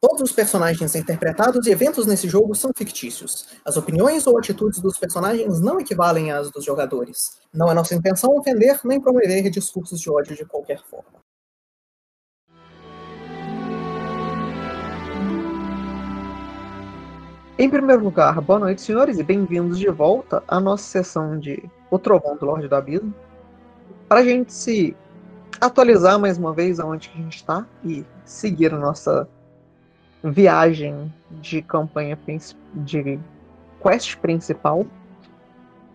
Todos os personagens interpretados e eventos nesse jogo são fictícios. As opiniões ou atitudes dos personagens não equivalem às dos jogadores. Não é nossa intenção ofender nem promover discursos de ódio de qualquer forma. Em primeiro lugar, boa noite, senhores, e bem-vindos de volta à nossa sessão de O Trovão do Lorde do Abismo. Para a gente se atualizar mais uma vez aonde que a gente está e seguir a nossa viagem de campanha de quest principal,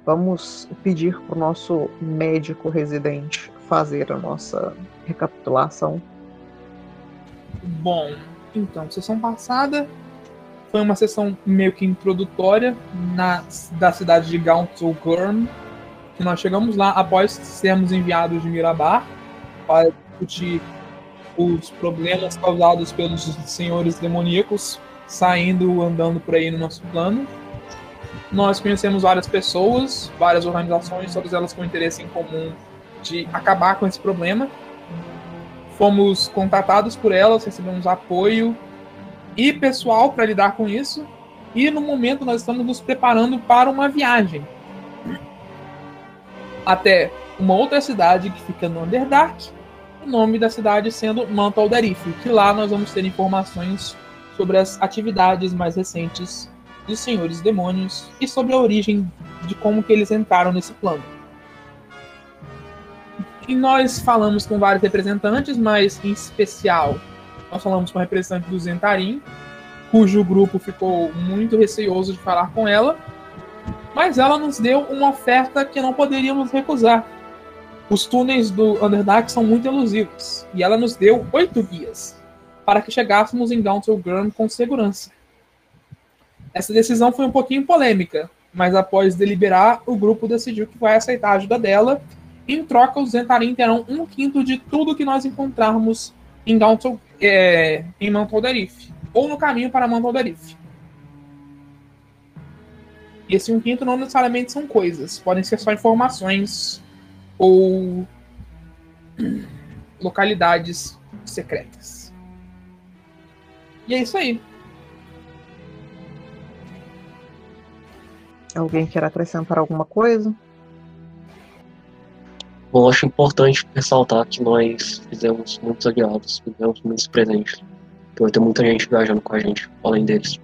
vamos pedir para o nosso médico residente fazer a nossa recapitulação. Bom, então, sessão passada foi uma sessão meio que introdutória na, da cidade de Gauntle Gurm, que nós chegamos lá após sermos enviados de Mirabar para discutir os problemas causados pelos senhores demoníacos saindo, andando por aí no nosso plano. Nós conhecemos várias pessoas, várias organizações, todas elas com interesse em comum de acabar com esse problema. Fomos contatados por elas, recebemos apoio e pessoal para lidar com isso. E no momento nós estamos nos preparando para uma viagem até uma outra cidade que fica no Underdark, o nome da cidade sendo Mantaldarif, que lá nós vamos ter informações sobre as atividades mais recentes dos Senhores Demônios e sobre a origem de como que eles entraram nesse plano. E nós falamos com vários representantes, mas em especial nós falamos com a representante do Zentarim, cujo grupo ficou muito receoso de falar com ela, mas ela nos deu uma oferta que não poderíamos recusar. Os túneis do Underdark são muito elusivos, e ela nos deu oito guias para que chegássemos em Downton Gurm com segurança. Essa decisão foi um pouquinho polêmica, mas após deliberar, o grupo decidiu que vai aceitar a ajuda dela. Em troca, os Zentarim terão um quinto de tudo que nós encontrarmos em Downton, é, em Mantodarif, ou no caminho para Mantodarif. E esse um quinto não necessariamente são coisas, podem ser só informações ou localidades secretas. E é isso aí. Alguém quer acrescentar alguma coisa? Bom, acho importante ressaltar que nós fizemos muitos aliados, fizemos muitos presentes. Que vai ter muita gente viajando com a gente, além deles.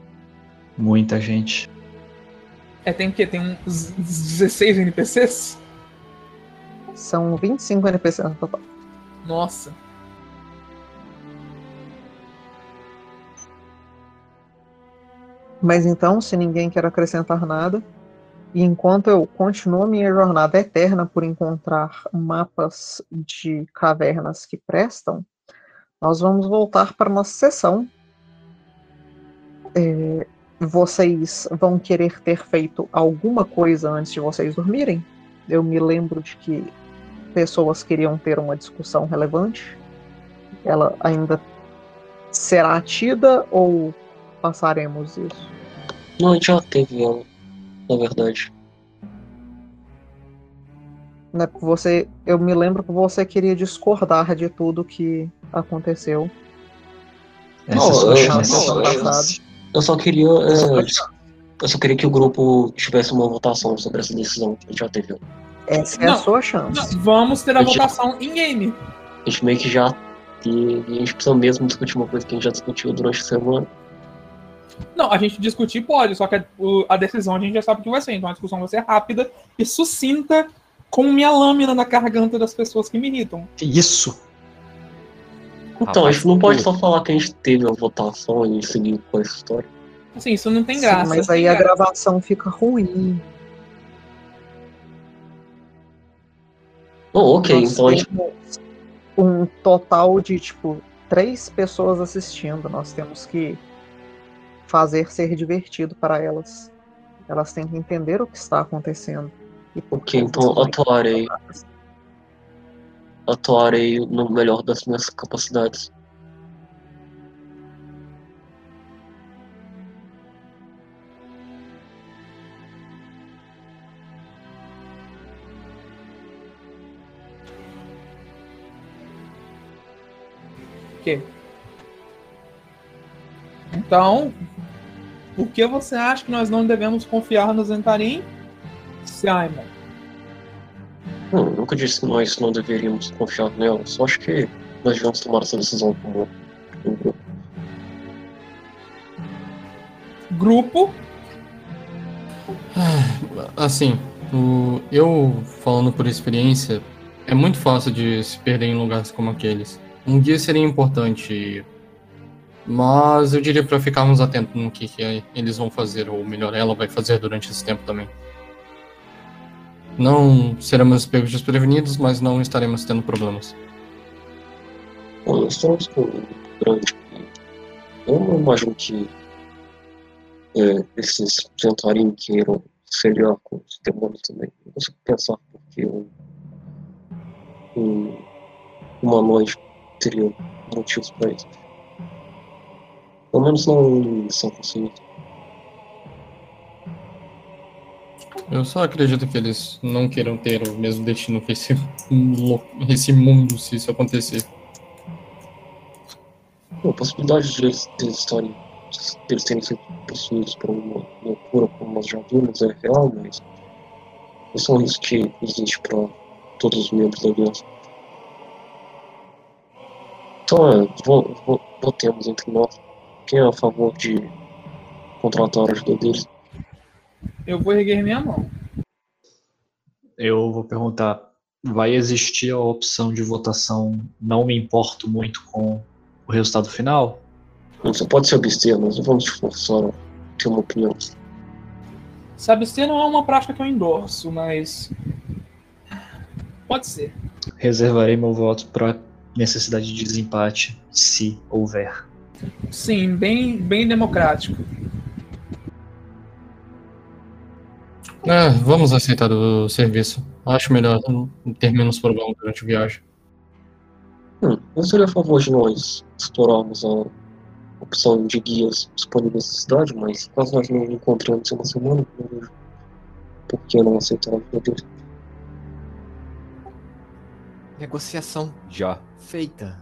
Muita gente. É, tem o quê? Tem uns 16 NPCs? São 25 NPCs no total. Nossa. Mas então, se ninguém quer acrescentar nada, e enquanto eu continuo minha jornada eterna por encontrar mapas de cavernas que prestam, nós vamos voltar para nossa sessão. É, vocês vão querer ter feito alguma coisa antes de vocês dormirem? Eu me lembro de que pessoas queriam ter uma discussão relevante. Ela ainda será tida ou passaremos isso? Não, a gente já teve ela, na verdade. Né, você, eu me lembro que você queria discordar de tudo que aconteceu. Não, é. Eu só queria. É, eu só queria que o grupo tivesse uma votação sobre essa decisão que a gente já teve. Essa é não, a sua chance. Não, vamos ter a, a votação em game. A gente meio que já. E a gente precisa mesmo discutir uma coisa que a gente já discutiu durante a semana. Não, a gente discutir pode, só que a, a decisão a gente já sabe o que vai ser. Então a discussão vai ser rápida e sucinta, como minha lâmina na garganta das pessoas que me irritam. Isso! Então, a gente não pode só falar que a gente teve a votação e seguir com essa história. Assim, isso não tem graça. Sim, mas aí a graça. gravação fica ruim. Oh, ok, Nós então. Um total de, tipo, três pessoas assistindo. Nós temos que fazer ser divertido para elas. Elas têm que entender o que está acontecendo. Ok, então atuarei atuarei no melhor das minhas capacidades. Que? Então, por que você acha que nós não devemos confiar no Zentarim, Simon? Não, nunca disse que nós não deveríamos confiar nela, só acho que nós devemos tomar essa decisão como um grupo. Grupo? Ah, assim, o, eu falando por experiência, é muito fácil de se perder em lugares como aqueles. Um guia seria importante, mas eu diria para ficarmos atentos no que, que eles vão fazer, ou melhor, ela vai fazer durante esse tempo também. Não seremos pegos desprevenidos, mas não estaremos tendo problemas. Bom, nós estamos com um grande. Eu não imagino que é, esses jantarinhos queiram seriar com os demônios também. Não consigo pensar porque um, um humanoide teria motivos para isso. Pelo menos não são conscientes. Eu só acredito que eles não queiram ter o mesmo destino que esse, esse mundo se isso acontecer. a possibilidade de eles, de eles estarem eles terem sido possuídos por uma loucura, como nós já vimos, é real, mas isso é um risco que existe para todos os membros da aliança. Então, votemos entre nós. Quem é a favor de contratar a ajuda deles? Eu vou erguer minha mão. Eu vou perguntar: vai existir a opção de votação? Não me importo muito com o resultado final? Você pode se abster, mas não vamos te forçar a ter uma opinião. Se abster não é uma prática que eu endorso, mas. Pode ser. Reservarei meu voto para necessidade de desempate, se houver. Sim, bem, bem democrático. É, vamos aceitar o serviço. Acho melhor ter menos problemas durante a viagem. Hum, eu seria a favor de nós explorarmos a opção de guias disponíveis na cidade, mas caso nós não encontramos em uma semana, não vejo por que não aceitar dele. Negociação já feita.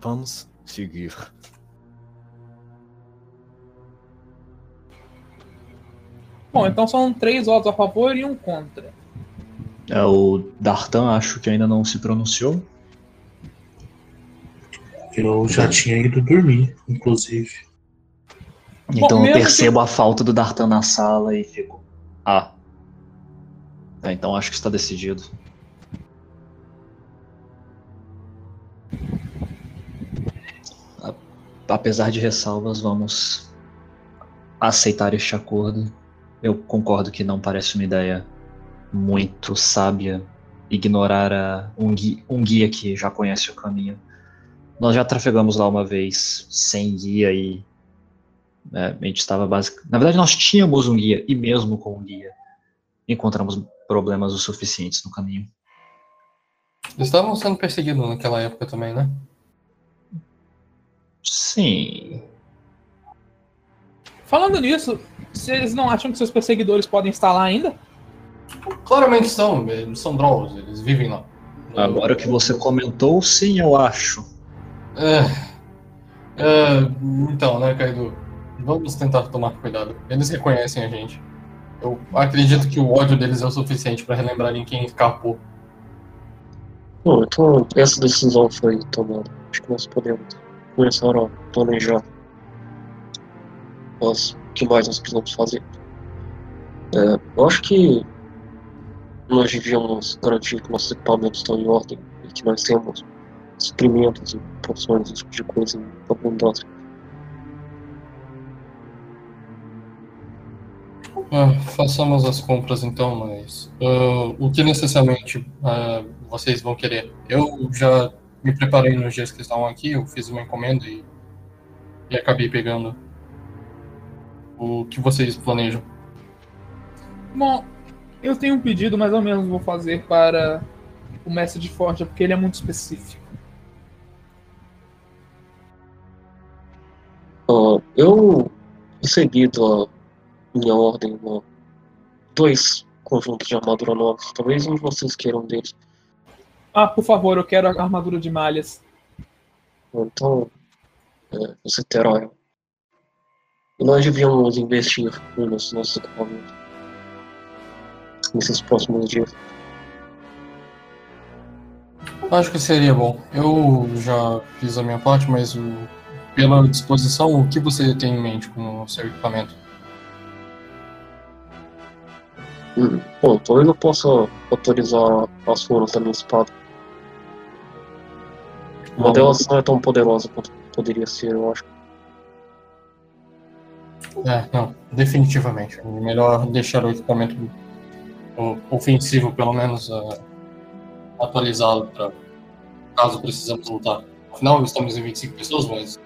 Vamos seguir. Bom, então são três votos a favor e um contra. É, o Dartan acho que ainda não se pronunciou. Eu já tinha ido dormir, inclusive. Então Bom, eu percebo que... a falta do Dartan na sala e fico. Ah. É, então acho que está decidido. Apesar de ressalvas, vamos aceitar este acordo. Eu concordo que não parece uma ideia muito sábia ignorar a, um, guia, um guia que já conhece o caminho. Nós já trafegamos lá uma vez sem guia e né, a gente estava basicamente. Na verdade, nós tínhamos um guia e mesmo com um guia encontramos problemas o suficientes no caminho. Estavam sendo perseguidos naquela época também, né? Sim. Falando nisso, vocês não acham que seus perseguidores podem estar lá ainda? Claramente são, eles são Drolls, eles vivem lá. Agora que você comentou, sim, eu acho. É, é, então, né, Kaido? Vamos tentar tomar cuidado. Eles reconhecem a gente. Eu acredito que o ódio deles é o suficiente para relembrarem quem escapou. Bom, então essa decisão foi tomada. Acho que nós podemos começar a planejar o que mais nós precisamos fazer. É, eu acho que nós devíamos garantir que nossos equipamentos estão em ordem e que nós temos suprimentos e porções, tipo de coisa em abundância. Ah, façamos as compras então, mas uh, o que necessariamente uh, vocês vão querer? Eu já me preparei nos dias que estavam aqui, eu fiz uma encomenda e, e acabei pegando o que vocês planejam. Bom, eu tenho um pedido, mas eu mesmo vou fazer para o mestre de Forja, porque ele é muito específico. Uh, eu recebi da minha ordem dois conjuntos de armadura novos. Talvez um de vocês queiram um deles. Ah, por favor, eu quero a armadura de malhas. Então, é, você terá E nós devíamos investir nos nossos equipamentos nesses próximos dias. Acho que seria bom. Eu já fiz a minha parte, mas o- pela disposição, o que você tem em mente com o seu equipamento? Hum, Bom, talvez eu possa autorizar as runas da minha espada. Uma delas não é tão poderosa quanto poderia ser, eu acho. É, não, definitivamente. Melhor deixar o equipamento ofensivo, pelo menos, ah, atualizado para caso precisamos lutar. Afinal, estamos em 25 pessoas, mas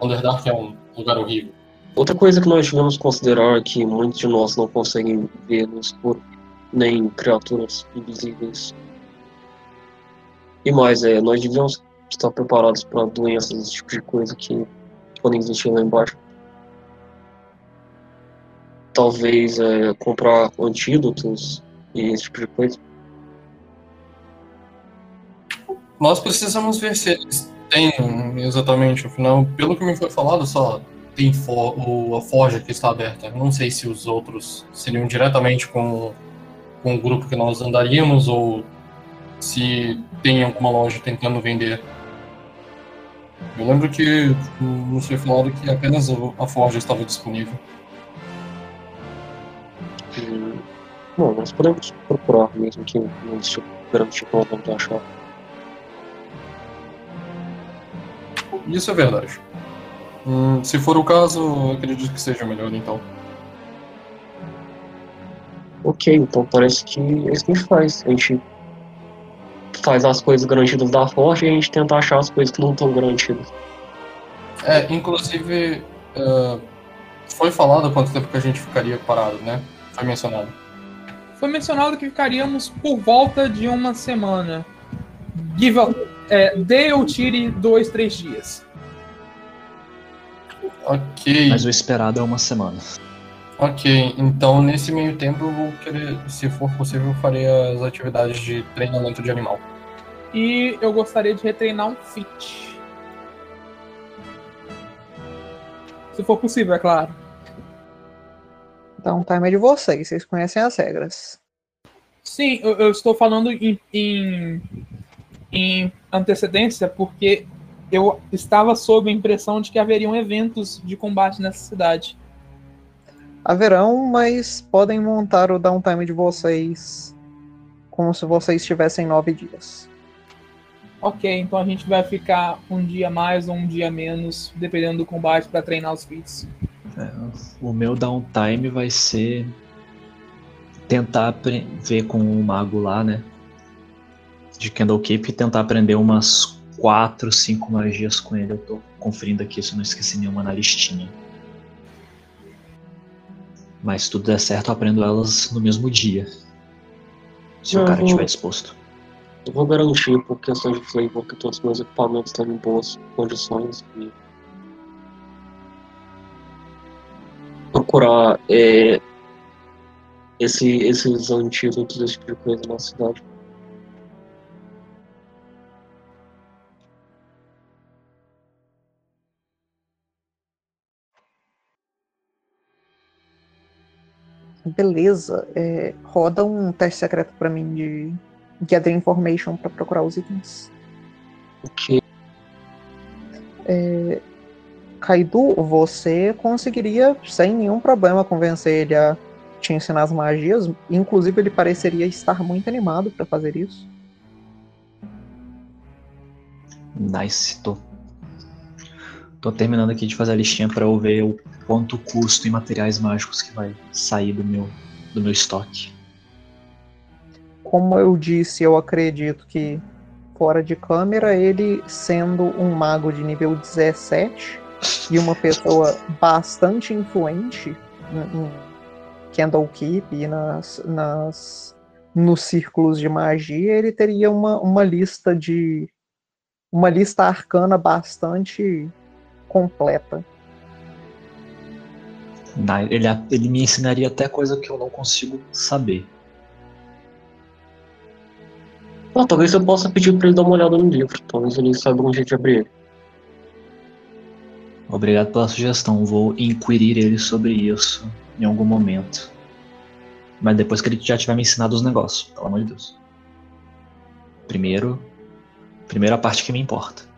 Underdark é um lugar horrível. Outra coisa que nós devemos considerar é que muitos de nós não conseguem ver no escuro, nem criaturas invisíveis. E mais, é, nós devemos estar preparados para doenças, esse tipo de coisa que podem existir lá embaixo. Talvez é, comprar antídotos e esse tipo de coisa. Nós precisamos ver se eles têm exatamente, afinal, pelo que me foi falado, só tem o, a forja que está aberta. Não sei se os outros seriam diretamente com, com o grupo que nós andaríamos ou se tem alguma loja tentando vender. Eu lembro que nos foi falado que apenas a forja estava disponível. Hum, Bom, nós podemos procurar mesmo que não existe que nós vamos achar. Isso é verdade. Hum, se for o caso, acredito que seja melhor então. Ok, então parece que é isso que a gente faz. A gente faz as coisas garantidas da Forja e a gente tenta achar as coisas que não estão garantidas. É, inclusive, eh, foi falado quanto tempo que a gente ficaria parado, né? Foi mencionado. Foi mencionado que ficaríamos por volta de uma semana. Give a, é, dê ou tire dois, três dias. Ok, Mas o esperado é uma semana. Ok. Então, nesse meio tempo, eu vou querer, se for possível, eu farei as atividades de treinamento de animal. E eu gostaria de retreinar um fit. Se for possível, é claro. Então, o time é de vocês, vocês conhecem as regras. Sim, eu, eu estou falando em, em, em antecedência porque eu estava sob a impressão de que haveriam eventos de combate nessa cidade. Haverão, mas podem montar o downtime de vocês como se vocês tivessem nove dias. Ok, então a gente vai ficar um dia mais ou um dia menos, dependendo do combate, para treinar os feats. É, o meu downtime vai ser tentar ver com o mago lá, né? De Candlekeep e tentar aprender umas 4, 5 magias com ele. Eu tô conferindo aqui se eu não esqueci nenhuma na listinha. Mas se tudo der certo, eu aprendo elas no mesmo dia. Se o cara estiver disposto. Eu vou garantir, por questão de flavor, que todos os meus equipamentos estão em boas condições e procurar é, esse, esses antídotos, esse tipo de coisa na cidade. Beleza. é, roda um teste secreto pra mim de Gather Information pra procurar os itens. Ok. Kaidu, você conseguiria sem nenhum problema convencer ele a te ensinar as magias. Inclusive, ele pareceria estar muito animado pra fazer isso. Nice, tô. Tô terminando aqui de fazer a listinha pra eu ver o quanto custo em materiais mágicos que vai sair do meu, do meu estoque. Como eu disse, eu acredito que fora de câmera, ele sendo um mago de nível 17 e uma pessoa bastante influente em em Candlekeep e nas, nas, nos círculos de magia, ele teria uma, uma lista de. uma lista arcana bastante completa. Ele, ele me ensinaria até coisa que eu não consigo saber. Ah, talvez eu possa pedir pra ele dar uma olhada no livro. Talvez ele saiba um jeito de abrir ele. Obrigado pela sugestão. Vou inquirir ele sobre isso em algum momento. Mas depois que ele já tiver me ensinado os negócios, pelo amor de Deus. Primeiro. Primeiro a parte que me importa.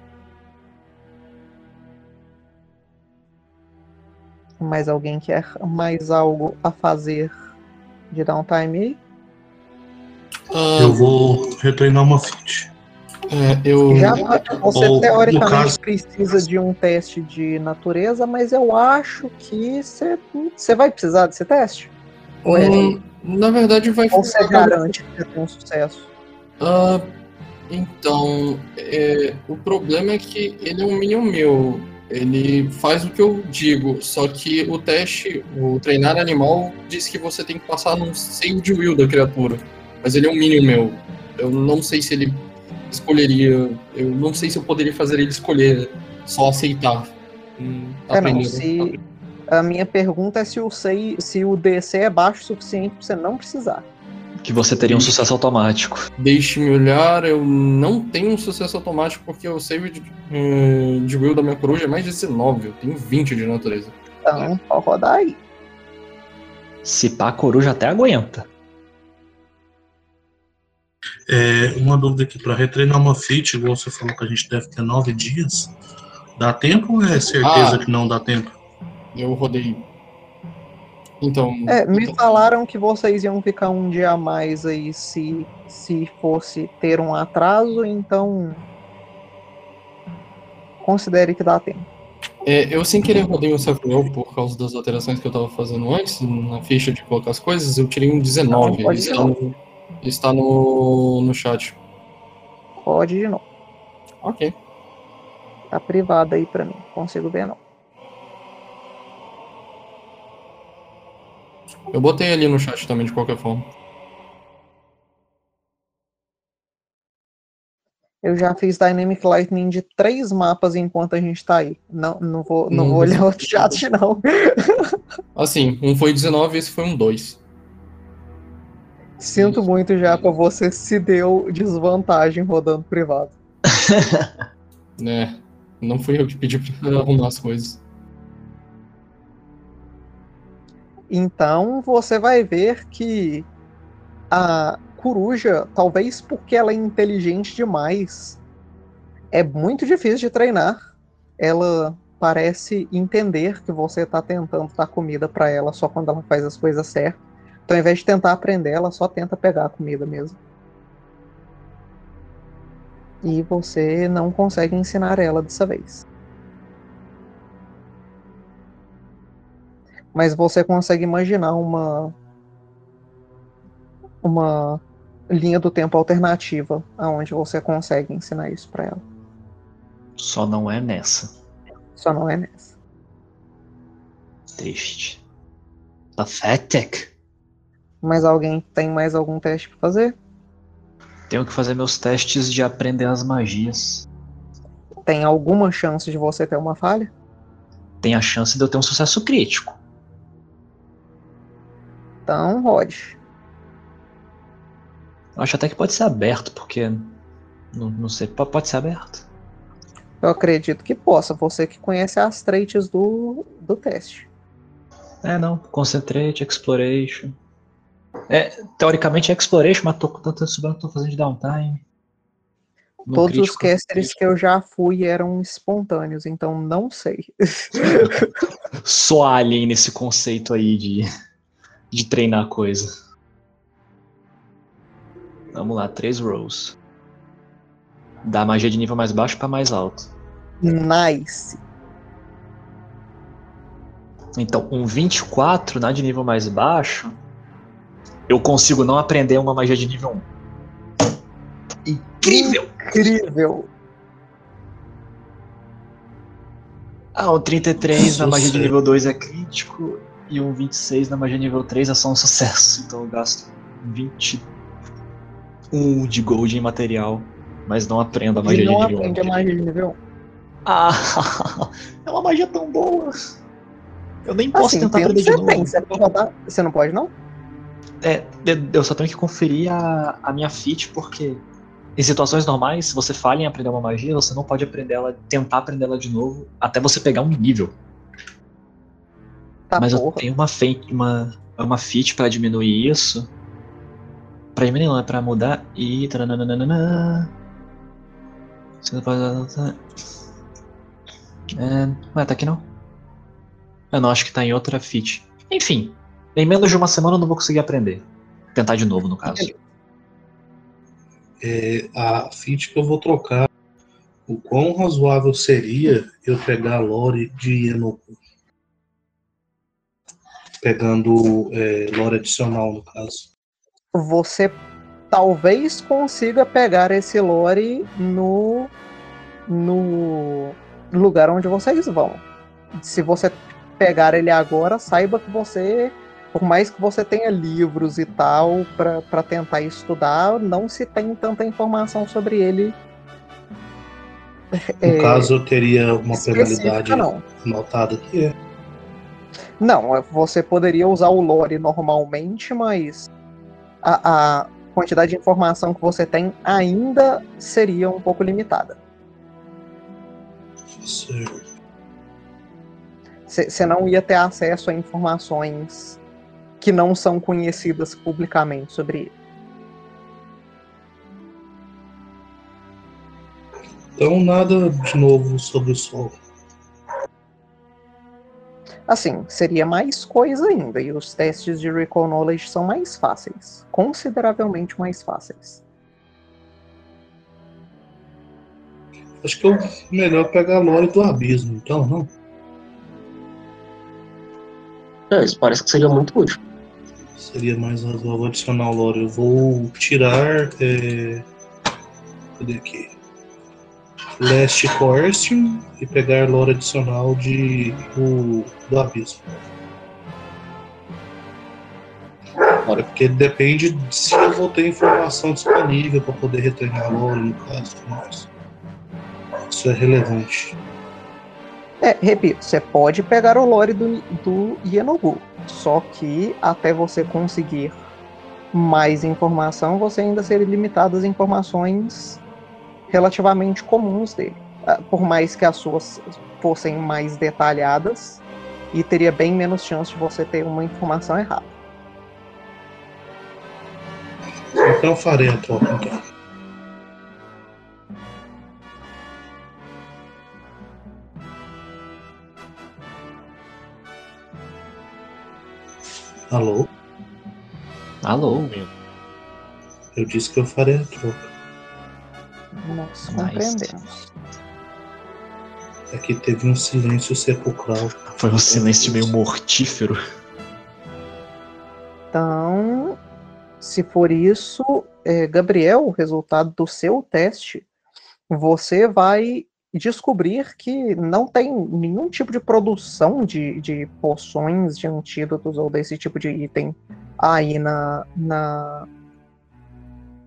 Mais alguém quer mais algo a fazer de downtime aí? Ah, Eu vou retreinar uma fit. é, eu. Já você Ou, teoricamente caso- precisa de um teste de natureza, mas eu acho que você, vai precisar desse teste? Ou, é- Hum, na verdade, vai ou você garante que você tem um sucesso? Ah, então, é, o problema é que ele é um minion meu. Ele faz o que eu digo, só que o teste, o treinar animal, diz que você tem que passar num save de will da criatura. Mas ele é um minion meu. Eu não sei se ele escolheria. Eu não sei se eu poderia fazer ele escolher, só aceitar. Hum, É, não, se, a minha pergunta é se o, CI se o DC é baixo o suficiente pra você não precisar. Que você teria um sucesso automático. Deixe-me olhar, eu não tenho um sucesso automático porque o save de, eh, de will da minha coruja é mais 19, eu tenho 20 de natureza. Então, pode rodar aí. Se pá, a coruja até aguenta. É, uma dúvida aqui, para retreinar uma fit, igual você falou que a gente deve ter nove dias, dá tempo ou é certeza Ah. que não dá tempo? Eu rodei. Então. É, me então- falaram que vocês iam ficar um dia a mais aí se, se fosse ter um atraso, então. Considere que dá tempo. É, eu sem querer rodei um Sacriel por causa das alterações que eu tava fazendo antes, na ficha de colocar as coisas, eu tirei um 19. Não, está no, está no, no chat. Pode de novo. Ok. Tá privado aí pra mim. Consigo ver não. Eu botei ali no chat também, de qualquer forma. Eu já fiz Dynamic Lightning de três mapas enquanto a gente tá aí. Não, não vou, não Hum, vou olhar você- outro chat, não. Assim, um foi 19 e esse foi um 2. Sinto muito já pra você se deu desvantagem rodando privado. Né? Não fui eu que pedi pra arrumar as coisas. Então você vai ver que a coruja, talvez porque ela é inteligente demais, é muito difícil de treinar. Ela parece entender que você está tentando dar comida para ela só quando ela faz as coisas certas. Então, ao invés de tentar aprender, ela só tenta pegar a comida mesmo. E você não consegue ensinar ela dessa vez. Mas você consegue imaginar uma uma linha do tempo alternativa aonde você consegue ensinar isso para ela. Só não é nessa. Só não é nessa. Triste. Pathetic. Mas alguém tem mais algum teste para fazer? Tenho que fazer meus testes de aprender as magias. Tem alguma chance de você ter uma falha? Tem a chance de eu ter um sucesso crítico. Então, rode. Acho até que pode ser aberto, porque. Não, não sei, po- pode ser aberto. Eu acredito que possa. Você que conhece as traits do, do teste. É, não. Concentrate, Exploration. É, teoricamente é Exploration, mas tô com tanto subindo tô fazendo de downtime. No Todos os crítico- casters que eu já fui eram espontâneos, então não sei. Sou alien nesse conceito aí de, de treinar coisa. Vamos lá, três rolls. Da magia de nível mais baixo pra mais alto. nice. Então, um 24 na de nível mais baixo, eu consigo não aprender uma magia de nível 1. Incrível! Incrível. Ah, um 33 na magia de nível 2 é crítico e um 26 na magia nível 3 é só um sucesso. Então eu gasto 21 de gold em material, mas não aprendo a magia E não de nível 1. aprende a magia de nível 1. Ah, é uma magia tão boa. Eu nem posso Assim, tentar aprender de novo. tem. Você, pode rodar- você não pode, não? É, eu- eu só tenho que conferir a, a minha fit porque em situações normais, se você falha em aprender uma magia, você não pode aprender ela, tentar aprender ela de novo até você pegar um nível. Tá Mas eu porra. tenho uma feat, uma, uma feat pra diminuir isso. Pra diminuir não, é pra mudar e. Você não pode. É. Ué, tá aqui não? Eu não, acho que tá em outra feat. Enfim, em menos de uma semana eu não vou conseguir aprender. Tentar de novo, no caso. É, a feat que eu vou trocar, o quão razoável seria eu pegar a lore de Enoku? Pegando é, lore adicional, no caso. Você talvez consiga pegar esse lore no no lugar onde vocês vão. Se você pegar ele agora, saiba que você, por mais que você tenha livros e tal para tentar estudar, não se tem tanta informação sobre ele. No É, caso, eu teria uma penalidade anotada aqui. Não, é- você poderia usar o lore normalmente, mas a, a quantidade de informação que você tem ainda seria um pouco limitada. Você não ia ter acesso a informações que não são conhecidas publicamente sobre ele. Então, nada de novo sobre o sol. Assim, seria mais coisa ainda, e os testes de Recall Knowledge são mais fáceis. Consideravelmente mais fáceis. Acho que é o melhor pegar a lore do abismo, então, não? É, isso parece que seria muito útil. Seria mais razoável adicionar o lore. Eu vou tirar. É... Cadê aqui? Last Coercion e pegar lore adicional de, do, do abismo. Olha. Porque depende de se eu vou ter informação disponível para poder retreinar a lore, no caso. Mas isso é relevante. É, repito, você pode pegar o lore do, do Yenogu, só que até você conseguir mais informação, você ainda seria limitado às informações relativamente comuns dele. Ah, Por mais que as suas fossem mais detalhadas, e teria bem menos chance de você ter uma informação errada. Então farei a troca. Então. Alô? Alô? Eu disse que eu farei a troca. Nós Nice. compreendemos. Aqui teve um silêncio sepulcral. Foi um silêncio meio mortífero. Então, se for isso, é, Gabriel, o resultado do seu teste, você vai descobrir que não tem nenhum tipo de produção de, de poções, de antídotos ou desse tipo de item aí na, na,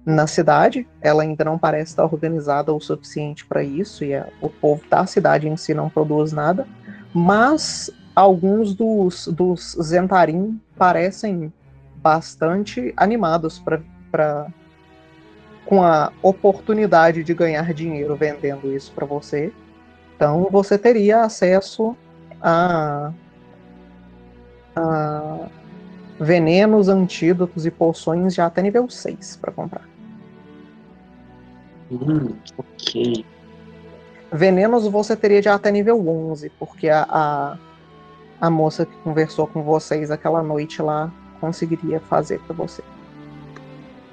na cidade. Ela ainda não parece estar organizada o suficiente para isso, e a- o povo da cidade em si não produz nada. Mas alguns dos, dos Zentarim parecem bastante animados para com a oportunidade de ganhar dinheiro vendendo isso para você. Então você teria acesso a, a venenos, antídotos e poções já até nível 6 para comprar. Hum, ok. Venenos você teria já até nível 11, porque a, a, a moça que conversou com vocês aquela noite lá conseguiria fazer para você.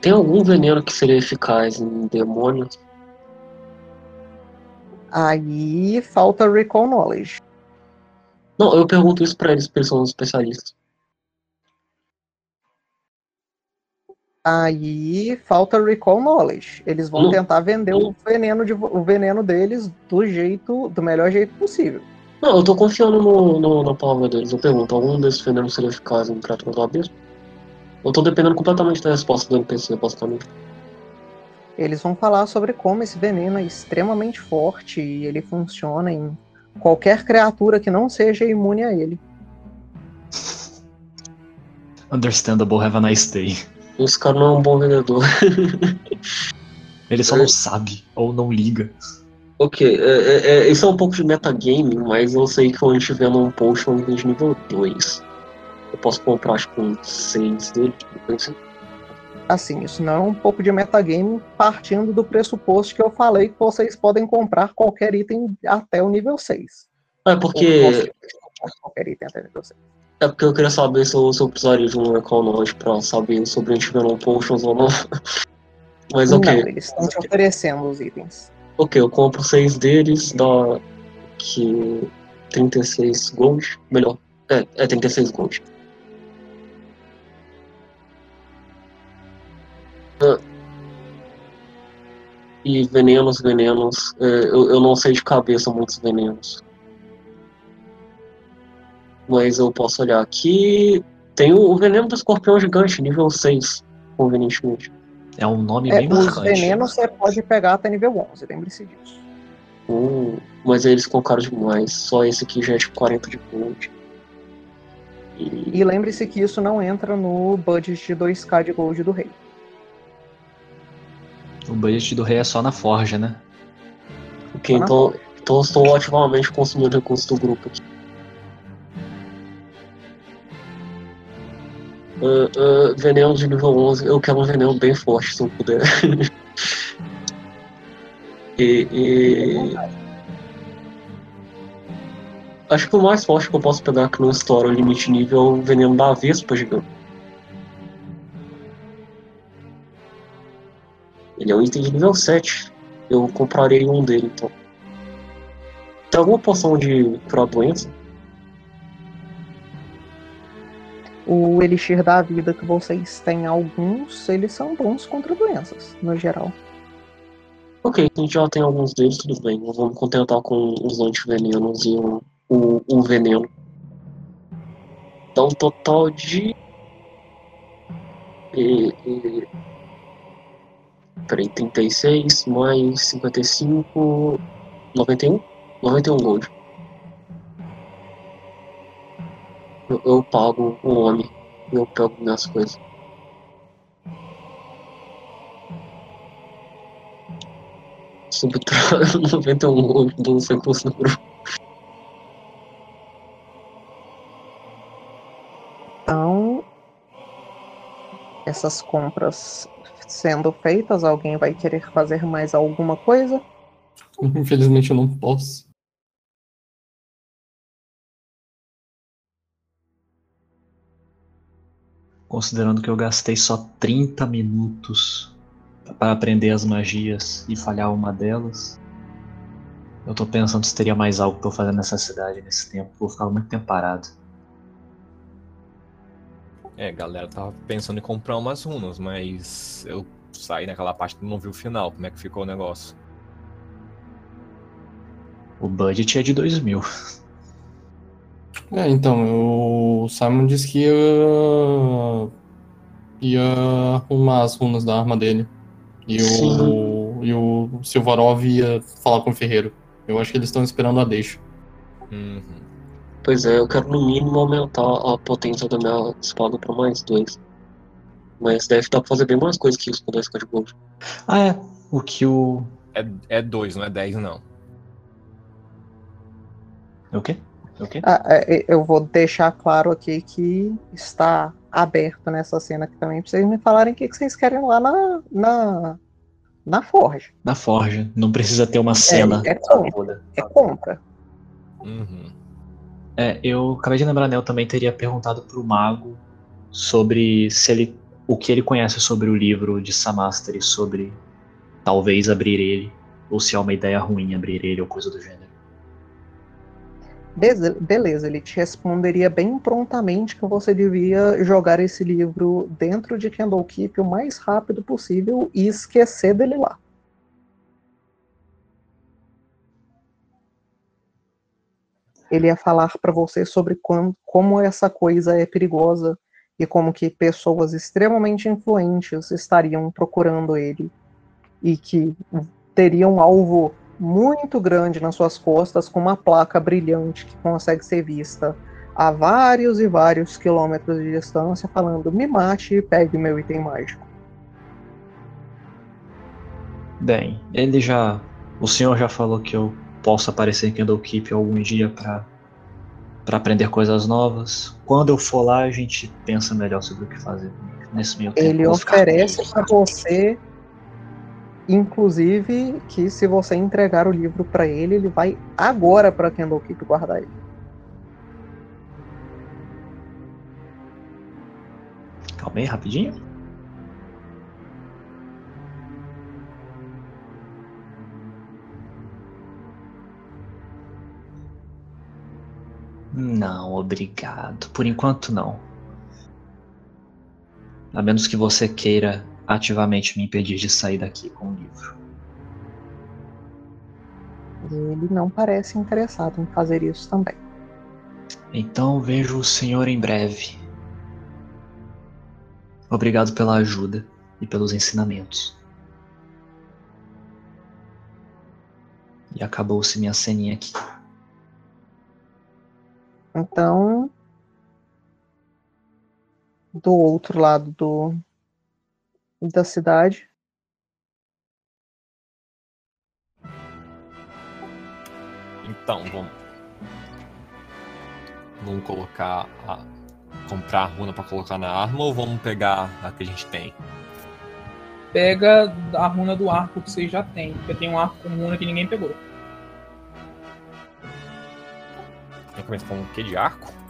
Tem algum veneno que seria eficaz em demônios? Aí falta Recall Knowledge. Não, eu pergunto isso pra eles, porque eles são especialistas. Aí falta Recall Knowledge. Eles vão Hum. tentar vender o veneno, de, o veneno deles do jeito, do melhor jeito possível. Não, eu tô confiando no, no- na palavra deles. Eu pergunto, algum desses venenos seria eficaz em criaturas do abismo? Eu tô dependendo completamente da resposta do NPC, basicamente. Eles vão falar sobre como esse veneno é extremamente forte e ele funciona em qualquer criatura que não seja imune a ele. Understandable, have a nice day. Esse cara não é um bom vendedor. Ele só não sabe ou não liga. Ok, é, é, é, isso é um pouco de metagame, mas eu sei que quando a gente vê num potion de nível 2, eu posso comprar tipo um 6 dele, assim. Assim, isso não é um pouco de metagame partindo do pressuposto que eu falei que vocês podem comprar qualquer item até o nível 6. É porque. Qualquer item até o nível 6. É porque eu queria saber se eu, se eu precisaria de um Econology pra saber sobre a gente ver um potions ou não. Mas ok. Não, eles estão te oferecendo os itens. Ok, eu compro seis deles, dá que 36 gold. Melhor. É, é 36 gold. Ah. E venenos, venenos. É, eu, eu não sei de cabeça muitos venenos. Mas eu posso olhar aqui. Tem o, veneno do escorpião gigante, nível 6, convenientemente. É um nome É, bem os marcante. venenos você pode pegar até nível 11, lembre-se disso. Hum, mas eles ficam caros demais. Só esse aqui já é tipo 40 de gold. E, E lembre-se que isso não entra no budget de 2k de gold do rei. O budget do rei é só na forja, né? ok, então, então eu estou ativamente consumindo recursos do grupo aqui. Ah, ah, veneno de nível 11. Eu quero um veneno bem forte, se eu puder. e, e- Acho que o mais forte que eu posso pegar aqui no Store, o limite nível, é o veneno da Vespa gigante. Ele é um item de nível 7. Eu comprarei um dele, então. Tem alguma poção de curar doença? O Elixir da Vida que vocês têm alguns, eles são bons contra doenças, no geral. Ok, a gente já tem alguns deles, tudo bem. Vamos contentar com os antivenenos e o, o, o veneno. Dá um total de. E, e... Peraí, 36 mais 55. 91? 91 gold. Eu, eu pago o homem. Eu pego minhas coisas. Subtrai 91 gold dos recursos do grupo. Então, essas compras sendo feitas, alguém vai querer fazer mais alguma coisa? Infelizmente eu não posso. Considerando que eu gastei só 30 minutos para aprender as magias e falhar uma delas, eu tô pensando se teria mais algo pra eu fazer nessa cidade nesse tempo. Vou ficar muito tempo parado. É, galera tava pensando em comprar umas runas, mas eu saí naquela parte que não vi o final, como é que ficou o negócio. O budget é de 2 mil. É, então, o Simon disse que ia. ia arrumar as runas da arma dele. E o. E o Silvarov ia falar com o Ferreiro. Eu acho que eles estão esperando a deixa. Uhum. Pois é, eu quero no mínimo aumentar a potência da minha espada pra mais dois. Mas deve dar pra fazer bem mais coisas que isso com 10k de gold. Ah, é. O que o. É, é dois, não é 10 não. É o quê? É o quê? Ah, é, eu vou deixar claro aqui que está aberto nessa cena aqui também, pra vocês me falarem o que vocês querem lá na, na, na Forja. Na forja. Não precisa ter uma cena. é compra. toda. É compra. Uhum. É, eu acabei de lembrar, né? Eu também teria perguntado pro mago sobre se ele. o que ele conhece sobre o livro de Samastri, sobre talvez abrir ele, ou se é uma ideia ruim abrir ele ou coisa do gênero. Beleza, ele te responderia bem prontamente que você devia jogar esse livro dentro de Candlekeep o mais rápido possível e esquecer dele lá. Ele ia falar para você sobre quan- como essa coisa é perigosa e como que pessoas extremamente influentes estariam procurando ele e que teriam alvo muito grande nas suas costas com uma placa brilhante que consegue ser vista a vários e vários quilômetros de distância falando me mate e pegue meu item mágico. Bem, ele já. O senhor já falou que eu posso aparecer em Candlekeep algum dia pra, pra aprender coisas novas. Quando eu for lá, a gente pensa melhor sobre o que fazer. Nesse meio tempo. Ele oferece para você, inclusive, que se você entregar o livro para ele, ele vai agora para Candlekeep guardar ele. Calma aí, rapidinho. Não, obrigado. Por enquanto, não. A menos que você queira ativamente me impedir de sair daqui com o livro. Ele não parece interessado em fazer isso também. Então vejo o senhor em breve. Obrigado pela ajuda e pelos ensinamentos. E acabou-se minha ceninha aqui. Então, do outro lado do da cidade, Então, vamos. Vamos colocar a. comprar a runa pra colocar na arma ou vamos pegar a que a gente tem? Pega a runa do arco que vocês já têm. Porque tem um arco com runa que ninguém pegou. Tem começa com o que de arco?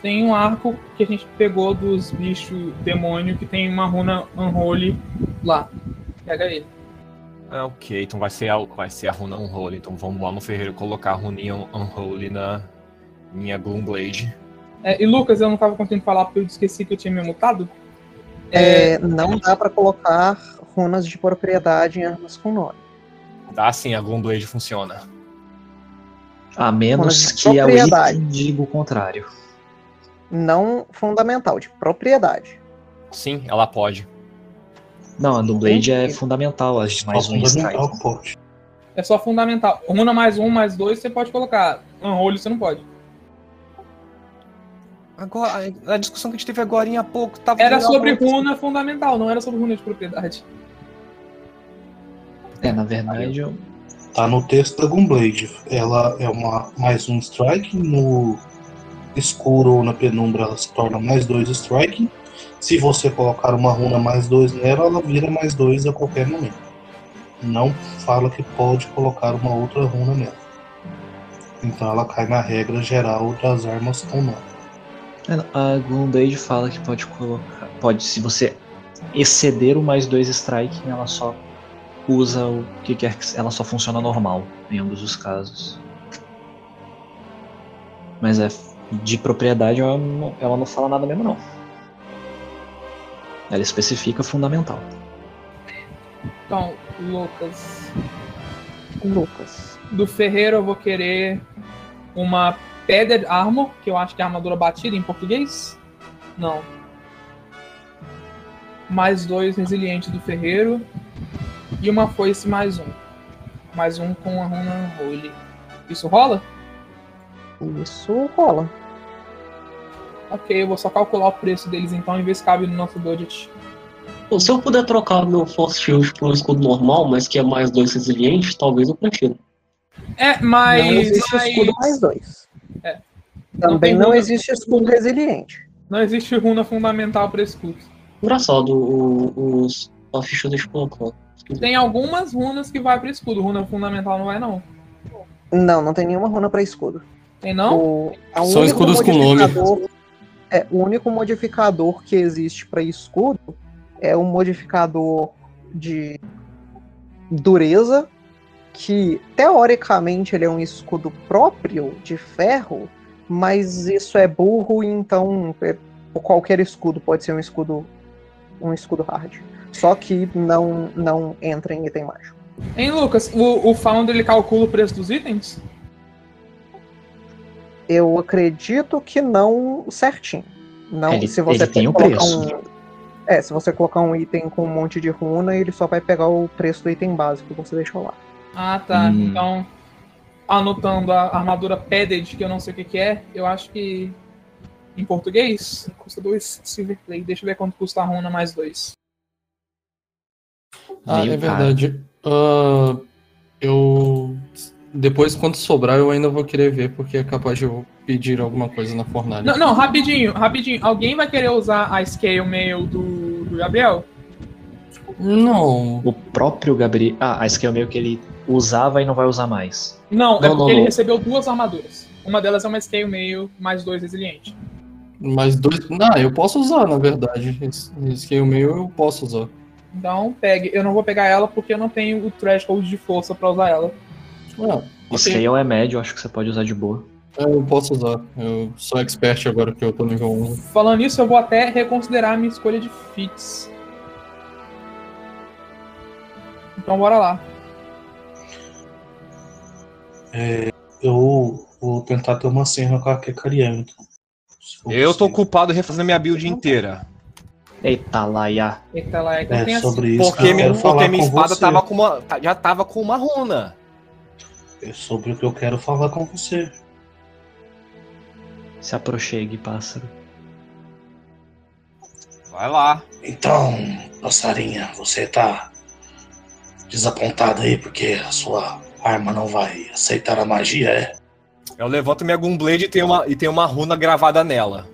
Tem um arco que a gente pegou dos bichos demônio que tem uma runa Unholy lá. Pega ele. Ah, ok, então vai ser a, vai ser a runa Unholy. Então vamos lá no ferreiro colocar a runinha Unholy na minha Gloomblade. É, e Lucas, eu não tava conseguindo falar porque eu esqueci que eu tinha me mutado. é, não dá para colocar runas de propriedade em armas com nome. Dá sim, a Gloomblade funciona. A menos que a item diga o contrário. Não fundamental, de propriedade. Sim, ela pode. Não, a do Blade é fundamental, as de mais um fundamental pode. É só fundamental. Runa mais um, mais dois, você pode colocar. Unholy você não pode. Agora, a discussão que a gente teve agora há pouco tava. Era sobre runa fundamental, não era sobre runa de propriedade. É, na verdade, eu... Tá no texto da Gunblade. Ela é uma mais um strike. No escuro ou na penumbra ela se torna mais dois strike. Se você colocar uma runa mais dois nela, ela vira mais dois a qualquer momento. Não fala que pode colocar uma outra runa nela. Então ela cai na regra geral das armas com nome. É, A Gloomblade fala que pode colocar. Pode, se você exceder o mais dois strike, ela só usa o que quer que. Ela só funciona normal em ambos os casos. Mas é. De propriedade ela não, ela não fala nada mesmo não. Ela especifica fundamental. Então, Lucas. Lucas. Do Ferreiro eu vou querer uma Padded Armor, que eu acho que é armadura batida em português. Não. Mais dois resilientes do Ferreiro. E uma foice mais um. Mais um com a runa Holy. Isso rola? Isso rola. Ok, eu vou só calcular o preço deles então e ver se cabe no nosso budget. Pô, Se eu puder trocar meu Force Shield por um escudo normal, mas que é mais dois resilientes, talvez eu prefira. É, Não mas. existe mas escudo mais dois. É. Não Também não, runa- existe escudo resiliente. Não existe runa fundamental para escudo. Engraçado, o- os, a ficha deixa eu colocar. Tem algumas runas que vai para escudo, runa fundamental não vai não. Não, não tem nenhuma runa para escudo. Tem não? O, a Só único escudos com nome. É, o único modificador que existe para escudo é o modificador de dureza, que teoricamente ele é um escudo próprio de ferro, mas isso é burro, então é- qualquer escudo pode ser um escudo um escudo hard. Só que não não entra em item mágico. Hein, Lucas? O, o Founder ele calcula o preço dos itens? Eu acredito que não certinho. Não, Ele- se você ele tem o colocar preço. um- é, se você colocar um item com um monte de runa, ele só vai pegar o preço do item básico que você deixou lá. Ah, tá. Hum. Então, anotando a armadura padded, que eu não sei o que, que é, eu acho que em português custa dois silver play. Deixa eu ver quanto custa a runa mais dois. Ah, Meio é verdade. Ah, eu. Depois, quando sobrar, eu ainda vou querer ver, porque é capaz de eu pedir alguma coisa na fornalha. Não, não, rapidinho, rapidinho. Alguém vai querer usar a Scale Mail do, do Gabriel? Não. O próprio Gabriel. Ah, a skill meio que ele usava e não vai usar mais. Não, é Não, porque não, ele não. recebeu duas armaduras. Uma delas é uma Scale Mail mais dois resiliente. Mais dois. Não, eu posso usar, na verdade. É o meu, eu posso usar. Então, pegue. Eu não vou pegar ela porque eu não tenho o threshold de força pra usar ela. Ah, ok. Scale é médio, acho que você pode usar de boa. É, Eu posso usar. Eu sou expert agora que eu tô nível 1. Falando nisso, eu vou até reconsiderar a minha escolha de fits. Então, bora lá. Eu vou tentar ter uma cena com a Kekariel, então. Eu tô culpado de refazer minha build inteira. Eita, Laia. Eita lá, então É, tem assim. sobre isso que Porque, eu minha, quero falar porque minha com espada você. tava com uma, já tava com uma runa. É sobre o que eu quero falar com você. Se aproxegue, pássaro. Vai lá. Então, passarinha, você tá desapontado aí porque a sua arma não vai aceitar a magia, é? Eu levanto minha Gunblade e tem uma, e tem uma runa gravada nela.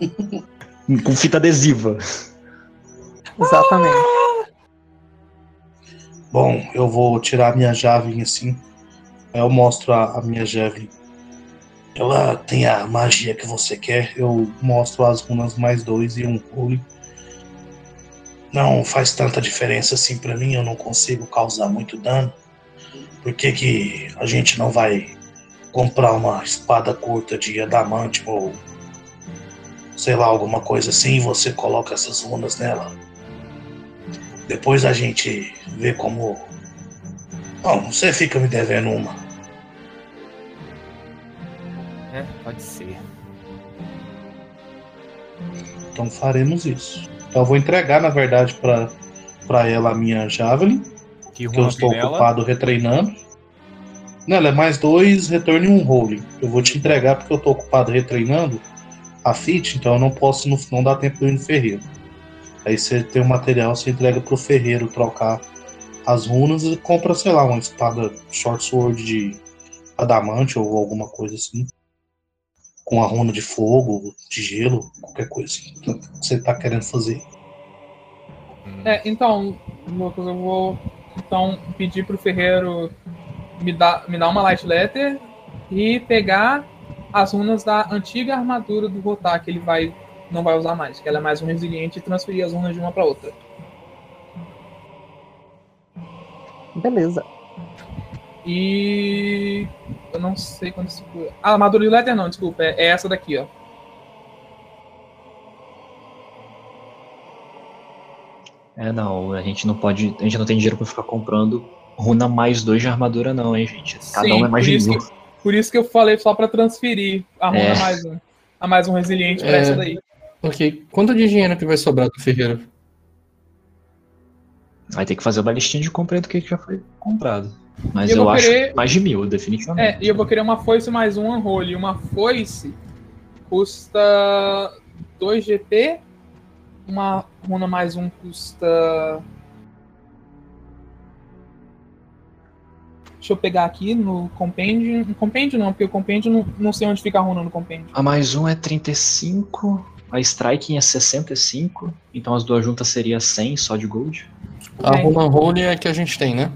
Com fita adesiva. Exatamente. Bom, eu vou tirar a minha Javelin assim. Aí eu mostro a, a minha Javelin. Ela tem a magia que você quer. Eu mostro as runas mais dois e um holy. Não faz tanta diferença assim pra mim. Eu não consigo causar muito dano. Por que, que a gente não vai comprar uma espada curta de adamante ou sei lá, alguma coisa assim? e Você coloca essas runas nela. Depois a gente vê como. Bom, você fica me devendo uma. Pode ser. Então faremos isso. Então eu vou entregar, na verdade, pra, pra ela a minha Javelin, Que que eu estou nela? ocupado retreinando. Não, ela é mais dois retorno e um rolling. Eu vou te entregar porque eu tô ocupado retreinando a fit, então eu não posso, não, não dá tempo de ir no ferreiro. Aí você tem o material, você entrega pro ferreiro trocar as runas e compra, sei lá, uma espada short sword de adamante ou alguma coisa assim. Com a runa de fogo, de gelo, qualquer coisa que você tá querendo fazer. É, então, Lucas, eu vou então pedir pro Ferreiro me dar, me dar uma light letter e pegar as runas da antiga armadura do Rotar, que ele vai não vai usar mais, que ela é mais um resiliente e transferir as runas de uma para outra. Beleza. E eu não sei quando foi. Ah, a armadura de letter não, desculpa, é, é essa daqui, ó. É, não, a gente não pode. A gente não tem dinheiro pra ficar comprando runa mais dois de armadura, não, hein, gente. Cada Sim, um é mais por de isso mil. que- Por isso que eu falei só para transferir a runa É. mais um. A mais um resiliente para É. essa daí. Ok. Quanto de dinheiro que vai sobrar do Ferreira? Vai ter que fazer uma listinha de compra aí do que já foi comprado. Mas eu eu, acho querer- mais de mil, definitivamente. É, e eu vou querer uma foice mais um unholy. Uma foice custa 2 GP. Uma runa mais um custa. Deixa eu pegar aqui no compêndio. No compêndio não, porque o compêndio não, não sei onde fica a runa no compêndio. A mais um é 35, a striking é 65, então as duas juntas seria 100 só de gold. A. Runa Holy é que a gente tem, né?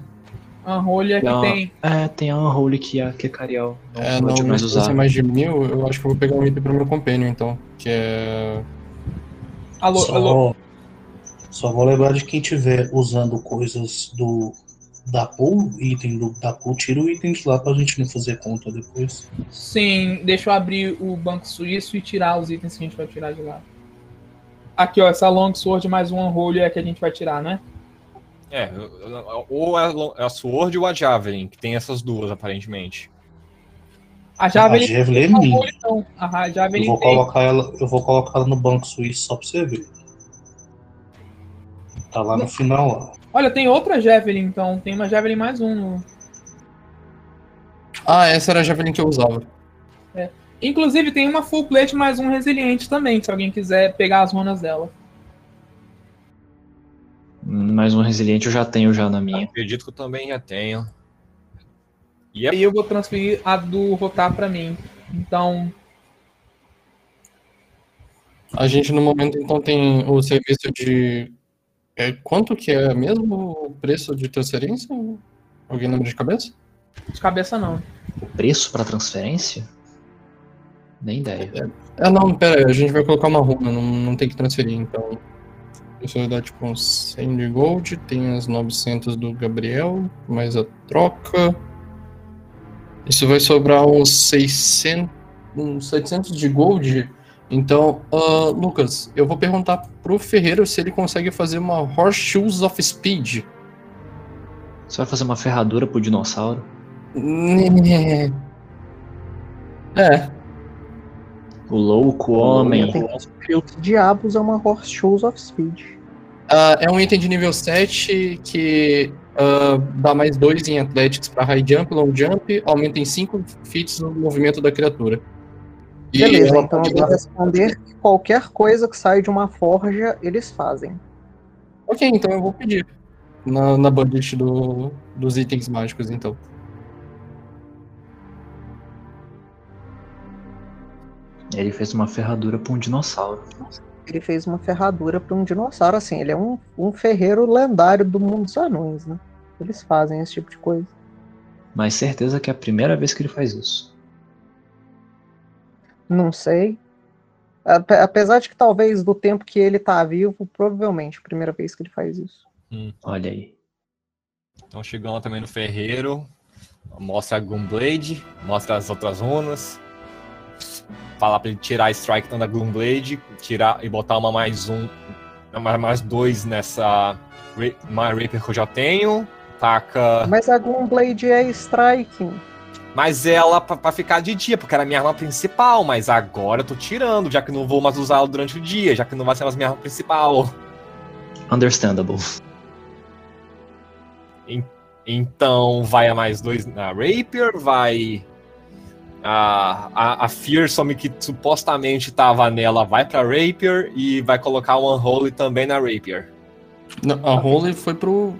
Unholy é que Não. tem. É, tem a Unholy que é, que é Cariel, não É, não, mais se fosse mais de mil, eu acho que eu vou pegar um item pro meu companion, então. Que é. Alô, alô. Só, só vou lembrar de quem tiver usando coisas do da pool, item do da pool, tira o item de lá pra gente não fazer conta depois. Sim, deixa eu abrir o banco suíço e tirar os itens que a gente vai tirar de lá. Aqui, ó, essa long sword mais um unholy é a que a gente vai tirar, né? É, ou é a lo- é a Sword ou a Javelin, que tem essas duas, aparentemente. A a Javelin Javelin é minha. A Eu Javelin vou tem. colocar ela, eu vou colocar ela no banco suíço só pra você ver. Tá lá no final lá. Olha, tem outra Javelin, então. Tem uma Javelin mais um. Ah, essa era a Javelin que eu usava. Inclusive, tem uma full plate mais um resiliente também, se alguém quiser pegar as runas dela. Mais um resiliente eu já tenho já na minha. Acredito que eu também já tenho. E E é aí eu vou transferir a do Rotar pra mim. Então, A gente no momento então tem o serviço de. É, quanto que é mesmo o preço de transferência? Alguém lembra de cabeça? de cabeça não. O preço pra transferência? Nem ideia. Ah não, pera aí, a gente vai colocar uma runa, não, não tem que transferir, então. Isso dar tipo uns 100 de gold, tem as 900 do Gabriel, mais a troca. Isso vai sobrar uns 600, uns 700 de gold. Então, ah, Lucas, eu vou perguntar pro Ferreiro se ele consegue fazer uma Horseshoes of Speed. Você vai fazer uma ferradura pro dinossauro? É, O louco homem. Tem que que diabos é uma Horseshoes of Speed? Ah, é um item de nível 7 que ah, dá mais 2 em Athletics para High Jump, Long Jump, aumenta em 5 feats no movimento da criatura. E Beleza, ela então eu pode vou responder que qualquer coisa que sai de uma forja, eles fazem. Ok, então eu vou pedir. Na, na budget do, dos itens mágicos, então. Ele fez uma ferradura pra um dinossauro. Ele fez uma ferradura para um dinossauro, assim, ele é um, um ferreiro lendário do mundo dos anões, né? Eles fazem esse tipo de coisa. Mas certeza que é a primeira vez que ele faz isso. Não sei. Ape- Apesar de que talvez do tempo que ele tá vivo, provavelmente a primeira vez que ele faz isso. Olha aí. Então chegando lá também no ferreiro. Mostra a Gloomblade, mostra as outras runas. Fala pra ele tirar a Strike então, da Gloomblade, tirar e botar uma mais um, uma mais dois nessa uma Rapier que eu já tenho. Taca. Mas a Gloomblade é striking. Mas ela pra, pra ficar de dia, porque era a minha arma principal. Mas agora eu tô tirando, já que não vou mais usá-la durante o dia, já que não vai ser mais minha arma principal. Understandable. Então vai a mais dois na Rapier, vai. A, a, a Fearsome, que supostamente tava nela, vai pra Rapier e vai colocar o Unholy também na Rapier. Não, a Holy foi pro.